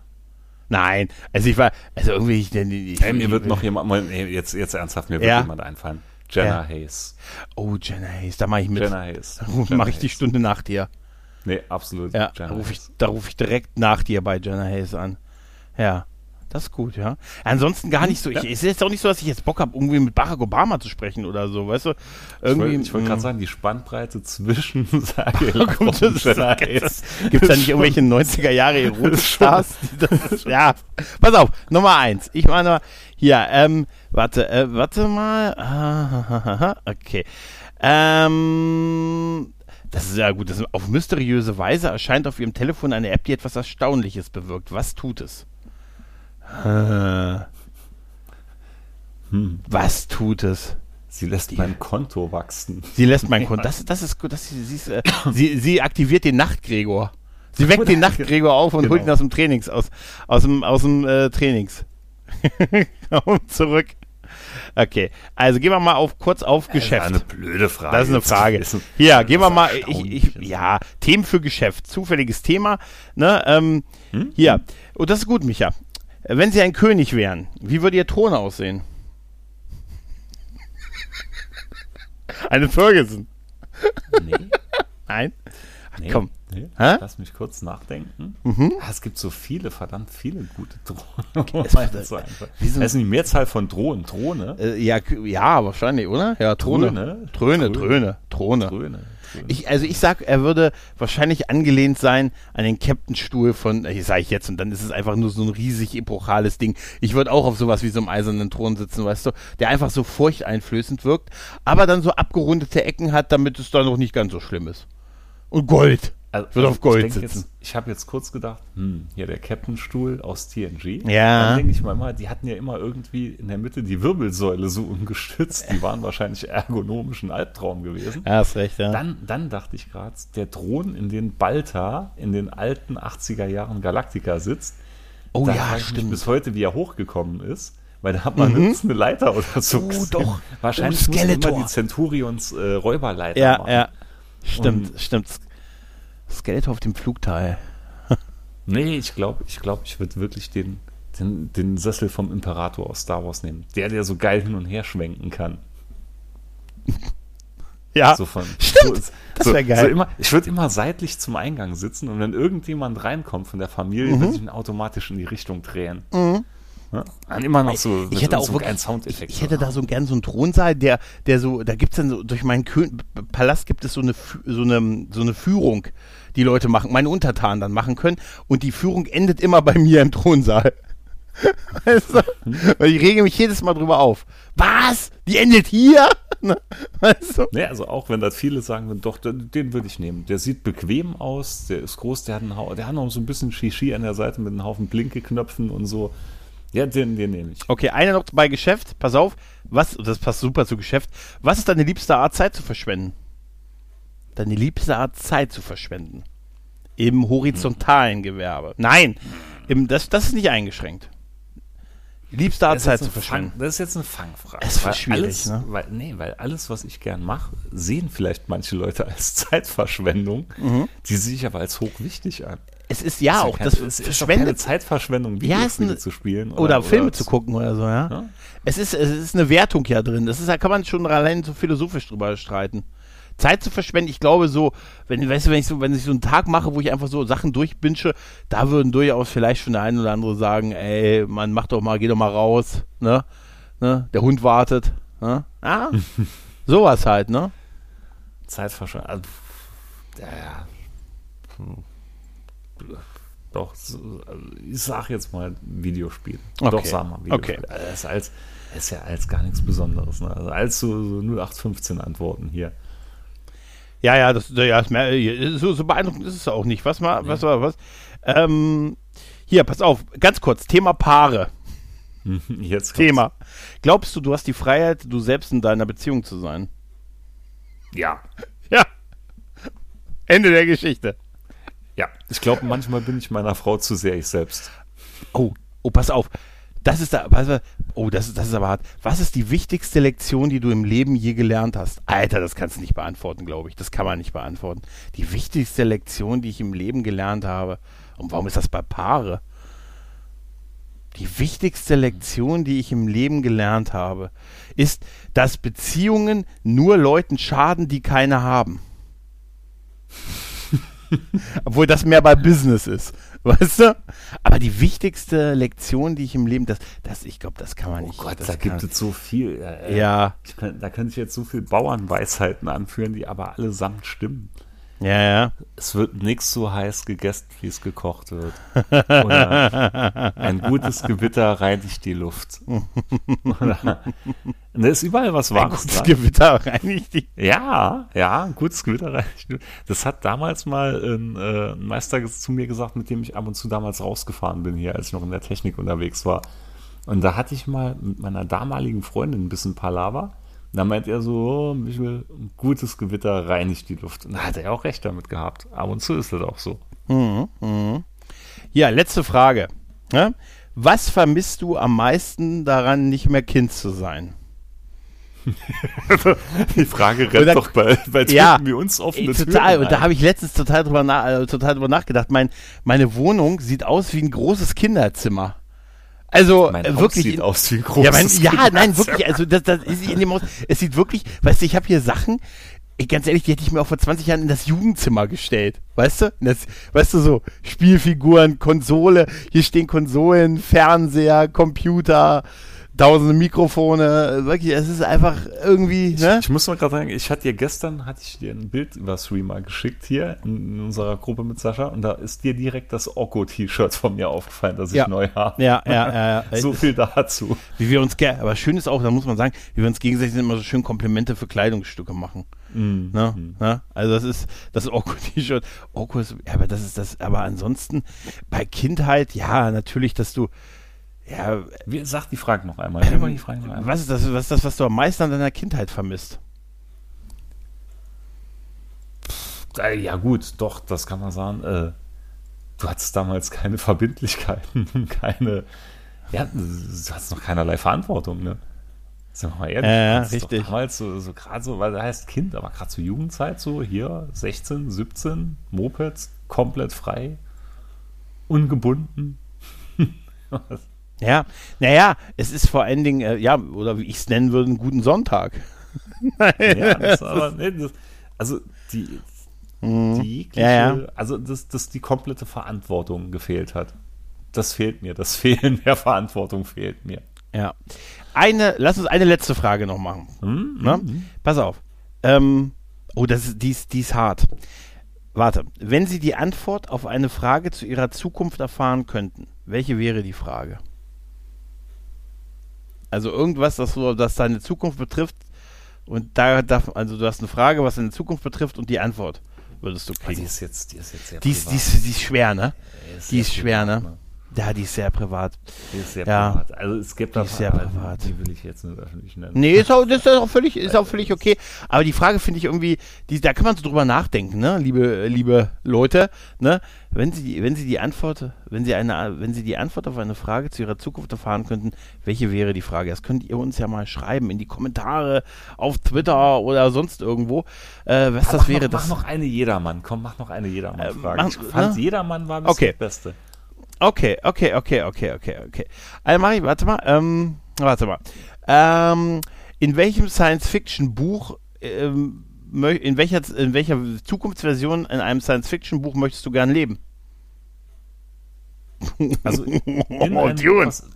Nein, also ich war, also irgendwie, ich, ich, Hey, mir wird noch jemand, jetzt, jetzt ernsthaft, mir wird Ja. jemand einfallen. Jenna Ja. Hayes. Oh, Jenna Hayes, da mache ich mit. Jenna Hayes. Mache ich die. Stunde nach dir. Nee, absolut. Ja, da rufe ich, da ruf ich direkt nach dir bei Jenna Hayes an. Ja, das ist gut, ja. Ansonsten gar nicht so, ich, Ja. es ist jetzt auch nicht so, dass ich jetzt Bock habe, irgendwie mit Barack Obama zu sprechen oder so, weißt du? Ich Irgendwie, ich wollte gerade mh. sagen, die Spannbreite zwischen das- und. Gibt es da nicht irgendwelche 90er Jahre Erotikstars? die das- ja, pass auf, Nummer eins. Ich meine, hier, ähm, warte, äh, warte mal. Ah, Okay. Ähm, das ist ja gut. Das auf mysteriöse Weise erscheint auf Ihrem Telefon eine App, die etwas Erstaunliches bewirkt. Was tut es? Äh, Was tut es? Sie lässt mein Konto wachsen. Sie lässt mein Konto. Das, das ist gut. Das, sie, ist, äh, sie, sie aktiviert den Nachtgregor. Sie weckt den Nachtgregor auf und Genau. holt ihn aus dem Trainings, aus, aus dem, aus dem äh, Trainings. zurück. Okay, also gehen wir mal auf, kurz auf Geschäft. eine blöde Frage. Das ist eine Frage. Das ist- Hier, das gehen wir ist mal. Ich, ich, ja, Themen für Geschäft. Zufälliges Thema. Ne, ähm, Hier. Und das ist gut, Micha. Wenn Sie ein König wären, wie würde Ihr Thron aussehen? Eine Ferguson. Nee, Nein? Ach, nee, komm. Nee. Hä? Lass mich kurz nachdenken. Mhm. Ah, es gibt so viele, verdammt viele gute Drohnen. Es- Das ist so das ist die Mehrzahl von Drohnen. Drohne? Äh, ja, ja, wahrscheinlich, oder? Ja. Throne. Tröne, Tröne. Tröne. Drohne. Ich, also ich sag, er würde wahrscheinlich angelehnt sein an den Captain-Stuhl von, äh, sage ich jetzt, und dann ist es einfach nur so ein riesig epochales Ding. Ich würde auch auf sowas wie so einem eisernen Thron sitzen, weißt du, der einfach so furchteinflößend wirkt, aber dann so abgerundete Ecken hat, damit es dann noch nicht ganz so schlimm ist. Und Gold. Also, Wird auf Gold ich sitzen. Jetzt, ich habe jetzt kurz gedacht, hm, hier der Captain-Stuhl aus TNG. Ja. Dann denke ich mal, immer, die hatten ja immer irgendwie in der Mitte die Wirbelsäule so umgestützt. Die waren wahrscheinlich ergonomisch ein Albtraum gewesen. Ja, hast recht, ja. Dann, dann dachte ich gerade, der Thron, in den Balta in den alten 80er Jahren Galactica sitzt. oh da ja, stimmt. bis heute, wie er hochgekommen ist. Weil da hat man nirgends eine Leiter oder so. Oh, gesehen. doch. Wahrscheinlich Oh, immer die Centurions äh, Räuberleiter Ja, machen. ja. Stimmt, Und- stimmt. Skeletor auf dem Flugteil. Nee, ich glaube, ich, glaub, ich würde wirklich den, den, den Sessel vom Imperator aus Star Wars nehmen. Der, der so geil hin und her schwenken kann. Ja, So von, stimmt. So, Das so- wär geil. So immer, ich würde immer seitlich zum Eingang sitzen und wenn irgendjemand reinkommt von der Familie, Mhm. würde ich ihn automatisch in die Richtung drehen. Ja? Und immer noch so ich hätte auch so wirklich, einen ich, Soundeffekt. ich hätte da so gern so einen Thronsaal, der, der so, da gibt's dann so, durch meinen Kö Palast gibt es so eine, so eine, so eine Führung, die Leute machen, meine Untertanen dann machen können und die Führung endet immer bei mir im Thronsaal. Weißt du? Weil ich rege mich jedes Mal drüber auf. Was? Die endet hier? Ne? Weißt du? Nee, also auch wenn das viele sagen würden, doch, den, würde ich nehmen. Der sieht bequem aus, der ist groß, der hat, einen, der hat noch so ein bisschen Shishi an der Seite mit einem Haufen Blinkeknöpfen und so. Ja, den, den nehme ich. Okay, eine noch bei Geschäft. Pass auf. Was, das passt super zu Geschäft. Was ist deine liebste Art, Zeit zu verschwenden? Deine liebste Art, Zeit zu verschwenden. Im horizontalen Gewerbe. Nein, im, das, das ist nicht eingeschränkt. Liebste Art, Zeit zu verschwenden. Fang, das ist jetzt eine Fangfrage. Es Weil schwierig, alles, ne? Weil, nee, weil alles, was ich gern mache, sehen vielleicht manche Leute als Zeitverschwendung. Die sehe ich aber als hochwichtig an. Es ist ja auch, das es ist verschwendet Zeitverschwendung, Ja, Videospiele eine- zu spielen. oder, Filme zu zu gucken oder so, ja. Ja. Es, ist, es ist eine Wertung ja drin. Das ist, da kann man schon allein so philosophisch drüber streiten. Zeit zu verschwenden, ich glaube so, wenn, weißt du, wenn ich so, wenn ich so einen Tag mache, wo ich einfach so Sachen durchbinsche, da würden durchaus vielleicht schon der eine oder andere sagen, ey, man mach doch mal, geh doch mal raus, ne? ne? Der Hund wartet, ne? Ah, sowas halt, ne? Zeitverschwendung. Also, ja, ja. Hm. Doch, so, ich sag jetzt mal Videospiel. Okay. Doch, sag mal Videospiel. Okay. Das ist, als, das ist ja als gar nichts Besonderes. Ne? Also als so, so 0815 Antworten hier. Ja, ja, das, ja, das, so, so beeindruckend ist es auch nicht. Was mal, was war, was? Ähm, hier, pass auf, ganz kurz, Thema Paare. Jetzt kommt's. Thema. Glaubst du, du hast die Freiheit, du selbst in deiner Beziehung zu sein? Ja. Ja. Ende der Geschichte. Ja. Ich glaube, manchmal bin ich meiner Frau zu sehr ich selbst. Oh, oh, pass auf. Das ist da, oh, das, ist- das ist aber hart. Was ist die wichtigste Lektion, die du im Leben je gelernt hast? Alter, das kannst du nicht beantworten, glaube ich. Das kann man nicht beantworten. Die wichtigste Lektion, die ich im Leben gelernt habe. Und warum ist das bei Paare? Die wichtigste Lektion, die ich im Leben gelernt habe, ist, dass Beziehungen nur Leuten schaden, die keine haben. Obwohl das mehr bei Business ist. Weißt du? Aber die wichtigste Lektion, die ich im Leben, das, das ich glaube, das kann man Oh nicht. Gott, das da gibt es so viel. Äh, Ja, kann, da könnte ich jetzt so viel Bauernweisheiten anführen, die aber allesamt stimmen. Ja, ja. Es wird nichts so heiß gegessen, wie es gekocht wird. Oder ein gutes Gewitter reinigt die Luft. Oder, da ist überall was Ein Wahres gutes dran. Gewitter reinigt die. Ja, ja, ein gutes Gewitter reinigt die Luft. Das hat damals mal ein, äh, ein Meister zu mir gesagt, mit dem ich ab und zu damals rausgefahren bin hier, als ich noch in der Technik unterwegs war. Und da hatte ich mal mit meiner damaligen Freundin ein bisschen Palaver. Und da meint er so, oh, Michael, ein gutes Gewitter reinigt die Luft. Und da hat er auch recht damit gehabt. Ab und zu ist das auch so. Mhm, mhm. Ja, letzte Frage. Ja? Was vermisst du am meisten daran, nicht mehr Kind zu sein? die Frage rennt dann, doch bei, bei ja, wie uns offene total. Und da habe ich letztens total drüber, na, äh, total drüber nachgedacht. Mein, meine Wohnung sieht aus wie ein großes Kinderzimmer. Also mein äh, Haus wirklich. sieht aus wie ein ja, großes mein, ja, nein, wirklich. Also das, das ist in dem Haus. Es sieht wirklich. Weißt du, ich habe hier Sachen. Ich, ganz ehrlich, die hätte ich mir auch vor 20 Jahren in das Jugendzimmer gestellt. Weißt du? Das, weißt du so, Spielfiguren, Konsole, hier stehen Konsolen, Fernseher, Computer, tausende Mikrofone. Wirklich, es ist einfach irgendwie, ne? Ich muss mal gerade sagen, ich hatte dir gestern, hatte ich dir ein Bild über Streamer geschickt hier in, in unserer Gruppe mit Sascha und da ist dir direkt das Okko-T-Shirt von mir aufgefallen, das ich Ja. neu habe. Ja, ja, ja. ja. So viel dazu. Wie wir uns, aber schön ist auch, da muss man sagen, wie wir uns gegenseitig immer so schön Komplimente für Kleidungsstücke machen. Ne? Ne? Also das ist das Orko-T-Shirt. Orko ist, aber das ist das, aber ansonsten bei Kindheit, ja, natürlich, dass du, ja, Wie, sag die Frage noch einmal. Mal die Frage noch einmal. was ist das, was ist das, was du am meisten an deiner Kindheit vermisst? Äh, Ja gut, doch, das kann man sagen. Äh, du hattest damals keine Verbindlichkeiten, keine, ja, du hattest noch keinerlei Verantwortung, ne? Sind wir mal ehrlich, Ja, ja, richtig. Damals so, so gerade so, weil da heißt Kind, aber gerade zur Jugendzeit so, hier 16, 17, Mopeds, komplett frei, ungebunden. Ja, naja, es ist vor allen Dingen, äh, ja, oder wie ich es nennen würde, einen guten Sonntag. Ja, das, aber, nee, das, also die, die jegliche, Mhm. Ja, ja. also dass, dass die komplette Verantwortung gefehlt hat. Das fehlt mir. Das Fehlen der Verantwortung fehlt mir. Ja. Eine, lass uns eine letzte Frage noch machen. Hm? Ne? Pass auf. Ähm, oh, das ist, die, ist, die ist hart. Warte. Wenn Sie die Antwort auf eine Frage zu Ihrer Zukunft erfahren könnten, welche wäre die Frage? Also irgendwas, das, so, das deine Zukunft betrifft und da darf, also du hast eine Frage, was deine Zukunft betrifft und die Antwort würdest du Die kriegen. ist jetzt, die ist jetzt sehr Die ist, die ist, die ist schwer, ne? Die Die ist schwer, privat, ne? Ja, die ist sehr privat. Die ist sehr Ja. privat. Also es gibt Die da ist sehr Fragen, privat. Die will ich jetzt nicht öffentlich nennen. Nee, ist auch, das ist auch völlig, ist auch völlig okay. Aber die Frage finde ich irgendwie, die, da kann man so drüber nachdenken, ne, liebe, liebe Leute, ne, wenn Sie, die- wenn Sie die Antwort, wenn Sie eine, wenn Sie die Antwort auf eine Frage zu Ihrer Zukunft erfahren könnten, welche wäre die Frage? Das könnt ihr uns ja mal schreiben in die Kommentare auf Twitter oder sonst irgendwo, äh, was Aber das mach wäre. noch, das, mach noch eine Jedermann. Komm, mach noch eine Jedermann-Frage. mach- ich fand, ne? Jedermann war bis Okay. das Beste. Okay, okay, okay, okay, okay, okay. Also mach ich, warte mal, ähm, warte mal. Ähm, in welchem Science-Fiction-Buch, ähm, in welcher, in welcher Zukunftsversion in einem Science-Fiction-Buch möchtest du gern leben? Also in Oh, Dune. was,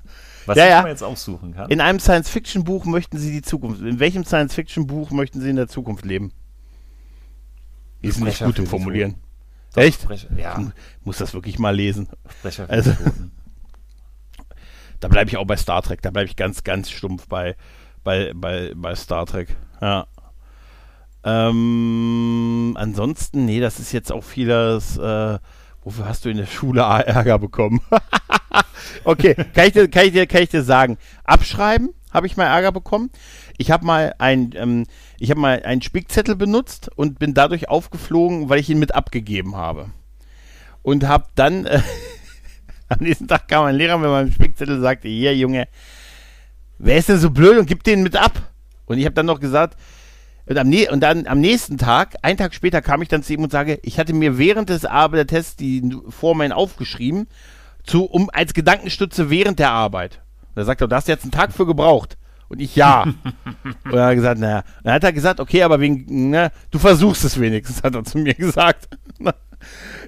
was Ja, ich mir jetzt aussuchen kann. In einem Science-Fiction-Buch möchten sie die Zukunft, in welchem Science-Fiction-Buch möchten sie in der Zukunft leben? Die sind nicht gut im Formulieren. Echt? Sprecher, ja, Muss das wirklich mal lesen. Sprecher Also-. Da bleibe ich auch bei Star Trek. Da bleibe ich ganz, ganz stumpf bei, bei, bei, bei Star Trek. Ja. Ähm, ansonsten, nee, das ist jetzt auch vieles. Äh, wofür hast du in der Schule Ärger bekommen? okay, kann ich, dir, kann, ich dir, kann ich dir sagen. Abschreiben habe ich mal Ärger bekommen. Ich habe mal ein, ähm, ich mal einen Spickzettel benutzt und bin dadurch aufgeflogen, weil ich ihn mit abgegeben habe. Und habe dann äh, am nächsten Tag kam ein Lehrer mit meinem Spickzettel und sagte, hier Junge, wer ist denn so blöd und gibt den mit ab? Und ich habe dann noch gesagt, und, am, nä- und dann am nächsten Tag, einen Tag später, kam ich dann zu ihm und sage, ich hatte mir während des Arbeitertests die Vormen aufgeschrieben, zu, um als Gedankenstütze während der Arbeit. Und er sagt da hast du jetzt einen Tag für gebraucht. Und ich ja. und dann hat er gesagt, naja. Dann hat er gesagt, okay, aber wegen, ne, du versuchst es wenigstens, hat er zu mir gesagt.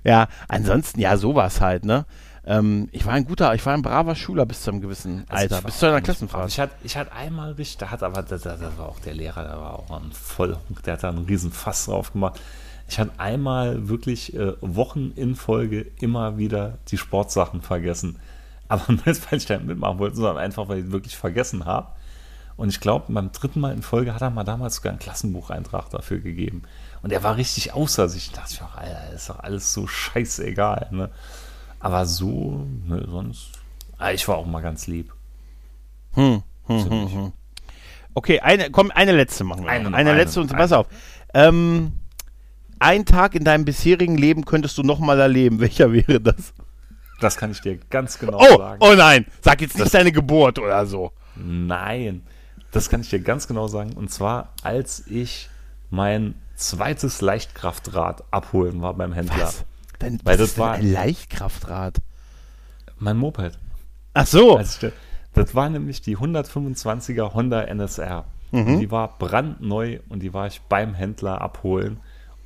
ja, ansonsten, ja, sowas halt, ne? Ähm, ich war ein guter, ich war ein braver Schüler bis zu einem gewissen Also Alter, ich bis war zu einer Klassenfahrt. Ich hatte, ich hatte einmal richtig, da hat aber, das, das war auch der Lehrer, der war auch ein Vollhunk, der hat da einen riesen Fass drauf gemacht. Ich hatte einmal wirklich äh, Wochen in Folge immer wieder die Sportsachen vergessen. Aber nicht, weil ich da mitmachen wollte, sondern einfach, weil ich wirklich vergessen habe. Und ich glaube, beim dritten Mal in Folge hat er mal damals sogar einen Klassenbucheintrag dafür gegeben. Und er war richtig außer sich. Da dachte ich Alter, ist doch alles so scheißegal. Ne? Aber so, ne, sonst. Ah, ich war auch mal ganz lieb. Hm, hm, hm, hm. Okay, eine, komm, eine letzte machen wir. Eine eine eine, letzte und eine. pass auf. Ähm, ein Tag in deinem bisherigen Leben könntest du nochmal erleben. Welcher wäre das? Das kann ich dir ganz genau Oh, sagen. oh nein, sag jetzt nicht Das- deine Geburt oder so. Nein, das kann ich dir ganz genau sagen. Und zwar, als ich mein zweites Leichtkraftrad abholen war beim Händler. Weil was das ist denn war- ein Leichtkraftrad. Mein Moped. Ach so. Als ich, das war nämlich die 125er Honda NSR. Mhm. Und die war brandneu und die war ich beim Händler abholen.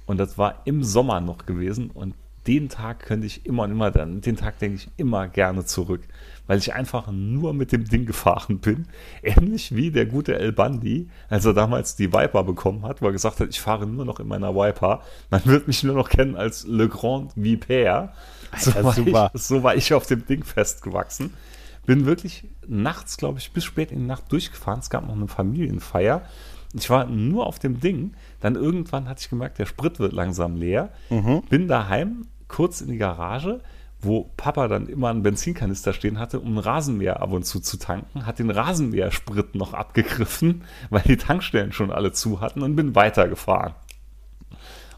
Und das war im Sommer noch gewesen. Und den Tag könnte ich immer und immer, dann, den Tag denke ich immer gerne zurück. Weil ich einfach nur mit dem Ding gefahren bin. Ähnlich wie der gute El Bandi, als er damals die Viper bekommen hat, wo er gesagt hat, ich fahre nur noch in meiner Viper. Man wird mich nur noch kennen als Le Grand Vipère. So, war super. ich, so war ich auf dem Ding festgewachsen. Bin wirklich nachts, glaube ich, bis spät in die Nacht durchgefahren. Es gab noch eine Familienfeier. Ich war nur auf dem Ding. Dann irgendwann hatte ich gemerkt, der Sprit wird langsam leer. Bin daheim, kurz in die Garage, wo Papa dann immer einen Benzinkanister stehen hatte, um einen Rasenmäher ab und zu zu tanken. Hat den Rasenmähersprit noch abgegriffen, weil die Tankstellen schon alle zu hatten und bin weitergefahren.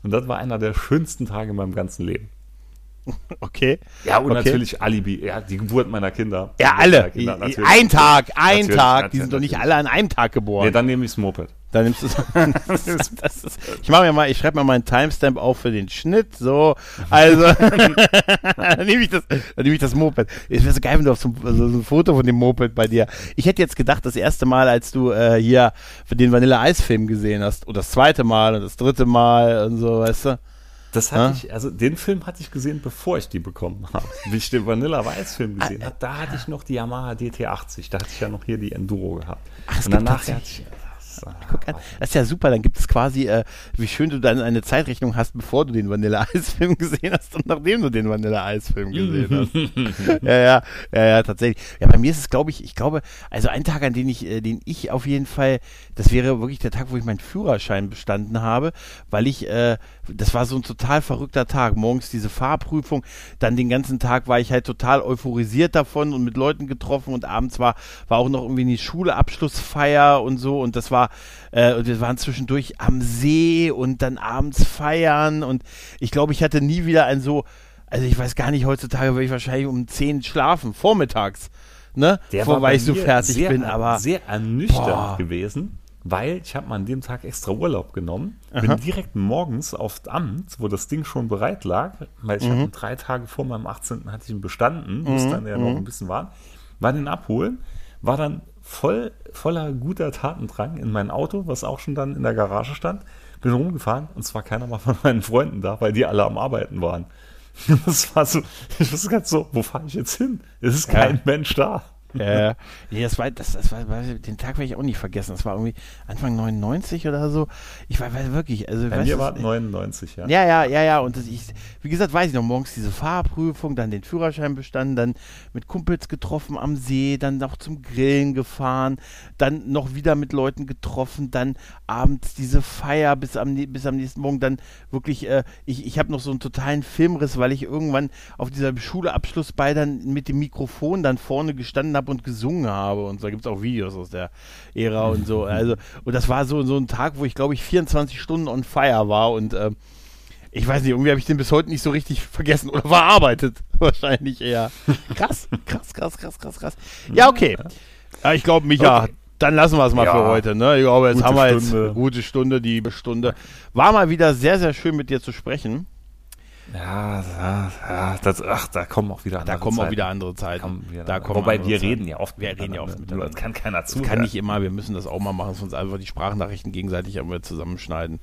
Und das war einer der schönsten Tage in meinem ganzen Leben. Okay. Ja, und Okay. natürlich Alibi, ja, die Geburt meiner Kinder. Ja, Die alle. Kinder, natürlich. Ein Tag, ein Natürlich, Tag. Die natürlich, sind doch nicht natürlich. alle an einem Tag geboren. Nee, dann nehme ich das Moped. Dann nimmst du ich mache mir mal, ich schreibe mir mal einen Timestamp auf für den Schnitt. So, also dann nehme ich das, dann nehme ich das Moped. Es wäre so geil, wenn du auf so, so ein Foto von dem Moped bei dir. Ich hätte jetzt gedacht, das erste Mal, als du äh, hier den Vanilla Eis Film gesehen hast, oder das zweite Mal und das dritte Mal und so, weißt du? Das hatte Ja? ich, also den Film hatte ich gesehen, bevor ich die bekommen habe. Wie ich den Vanilla Weiß Film gesehen habe, da hatte ich noch die Yamaha DT80. Da hatte ich ja noch hier die Enduro gehabt. Ach, und danach hatte tatsächlich- Das, Guck an, das ist ja super, dann gibt es quasi, äh, wie schön du dann eine Zeitrechnung hast, bevor du den Vanilla Eis Film gesehen hast und nachdem du den Vanilla Eis Film gesehen hast. ja, ja, ja, ja, tatsächlich. Ja, bei mir ist es, glaube ich, ich glaube, also ein Tag, an den ich, äh, den ich auf jeden Fall, das wäre wirklich der Tag, wo ich meinen Führerschein bestanden habe, weil ich, äh, das war so ein total verrückter Tag. Morgens diese Fahrprüfung, dann den ganzen Tag war ich halt total euphorisiert davon und mit Leuten getroffen und abends war, war auch noch irgendwie die Schule Abschlussfeier und so und das war, äh, und wir waren zwischendurch am See und dann abends feiern und ich glaube, ich hatte nie wieder ein so, also ich weiß gar nicht, heutzutage würde ich wahrscheinlich um 10 schlafen, vormittags, ne? Der Vor, war weil ich so mir fertig sehr, bin, aber sehr ernüchternd Boah. gewesen, weil ich habe mal an dem Tag extra Urlaub genommen, Aha. bin direkt morgens aufs Amt, wo das Ding schon bereit lag, weil ich Mhm. hatte drei Tage vor meinem 18. hatte ich ihn bestanden, muss dann ja noch Mhm. ein bisschen warten, war den abholen, war dann voll voller guter Tatendrang in mein Auto, was auch schon dann in der Garage stand, bin rumgefahren und zwar keiner mal von meinen Freunden da, weil die alle am Arbeiten waren. Das war so, ich wusste ganz so, wo fahre ich jetzt hin? Es ist kein Mensch da. Äh, nee, das war, das, das war, den Tag werde ich auch nicht vergessen. Das war irgendwie Anfang 99 oder so. Ich war, war wirklich, also, Bei mir war es 99, ja. Ja, ja, ja, ja. Und das, ich, wie gesagt, weiß ich noch, morgens diese Fahrprüfung, dann den Führerschein bestanden, dann mit Kumpels getroffen am See, dann noch zum Grillen gefahren, dann noch wieder mit Leuten getroffen, dann abends diese Feier bis am, bis am nächsten Morgen, dann wirklich, äh, ich, ich habe noch so einen totalen Filmriss, weil ich irgendwann auf dieser Schuleabschlussball dann mit dem Mikrofon dann vorne gestanden habe und gesungen habe. Und da gibt es auch Videos aus der Ära und so. Also, und das war so, so ein Tag, wo ich, glaube ich, 24 Stunden on fire war und ähm, ich weiß nicht, irgendwie habe ich den bis heute nicht so richtig vergessen oder verarbeitet. Wahrscheinlich eher. Krass, krass, krass, krass, krass, krass. Ja, okay. Ja, ich glaube, Micha, Okay. dann lassen wir es mal Ja. für heute. Ne? Ich glaube, jetzt Gute haben wir jetzt Stunde. eine gute Stunde, die Stunde. War mal wieder sehr, sehr schön mit dir zu sprechen. Ja, ja, ja das, ach, da kommen auch wieder Da andere kommen auch Zeiten. wieder andere Zeiten. Kommen wieder da kommen Wobei wir Zeiten. reden ja oft Wir reden ja oft miteinander. Das kann keiner Das zuhören. kann nicht immer, wir müssen das auch mal machen, sonst einfach die Sprachnachrichten gegenseitig immer zusammenschneiden.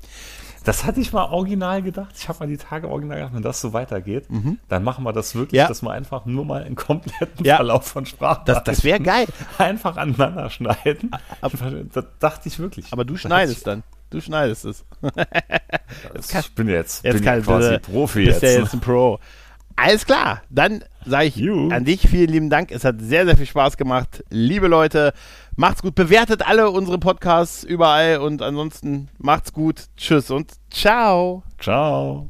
Das hatte ich mal original gedacht. Ich habe mal die Tage original gedacht, wenn das so weitergeht, dann machen wir das wirklich, Mhm. Ja. dass wir einfach nur mal einen kompletten Ja. Verlauf von Sprachen Das, das wäre geil. einfach aneinander schneiden. Ab- Das dachte ich wirklich. Aber du Das- schneidest dann. Du schneidest es. Das, ich bin jetzt, Jetzt bin kann quasi äh, Profi bist jetzt. ja jetzt ein Pro. Alles klar, dann sage ich Juhu. an dich vielen lieben Dank. Es hat sehr, sehr viel Spaß gemacht. Liebe Leute, macht's gut. Bewertet alle unsere Podcasts überall und ansonsten macht's gut. Tschüss und ciao. Ciao.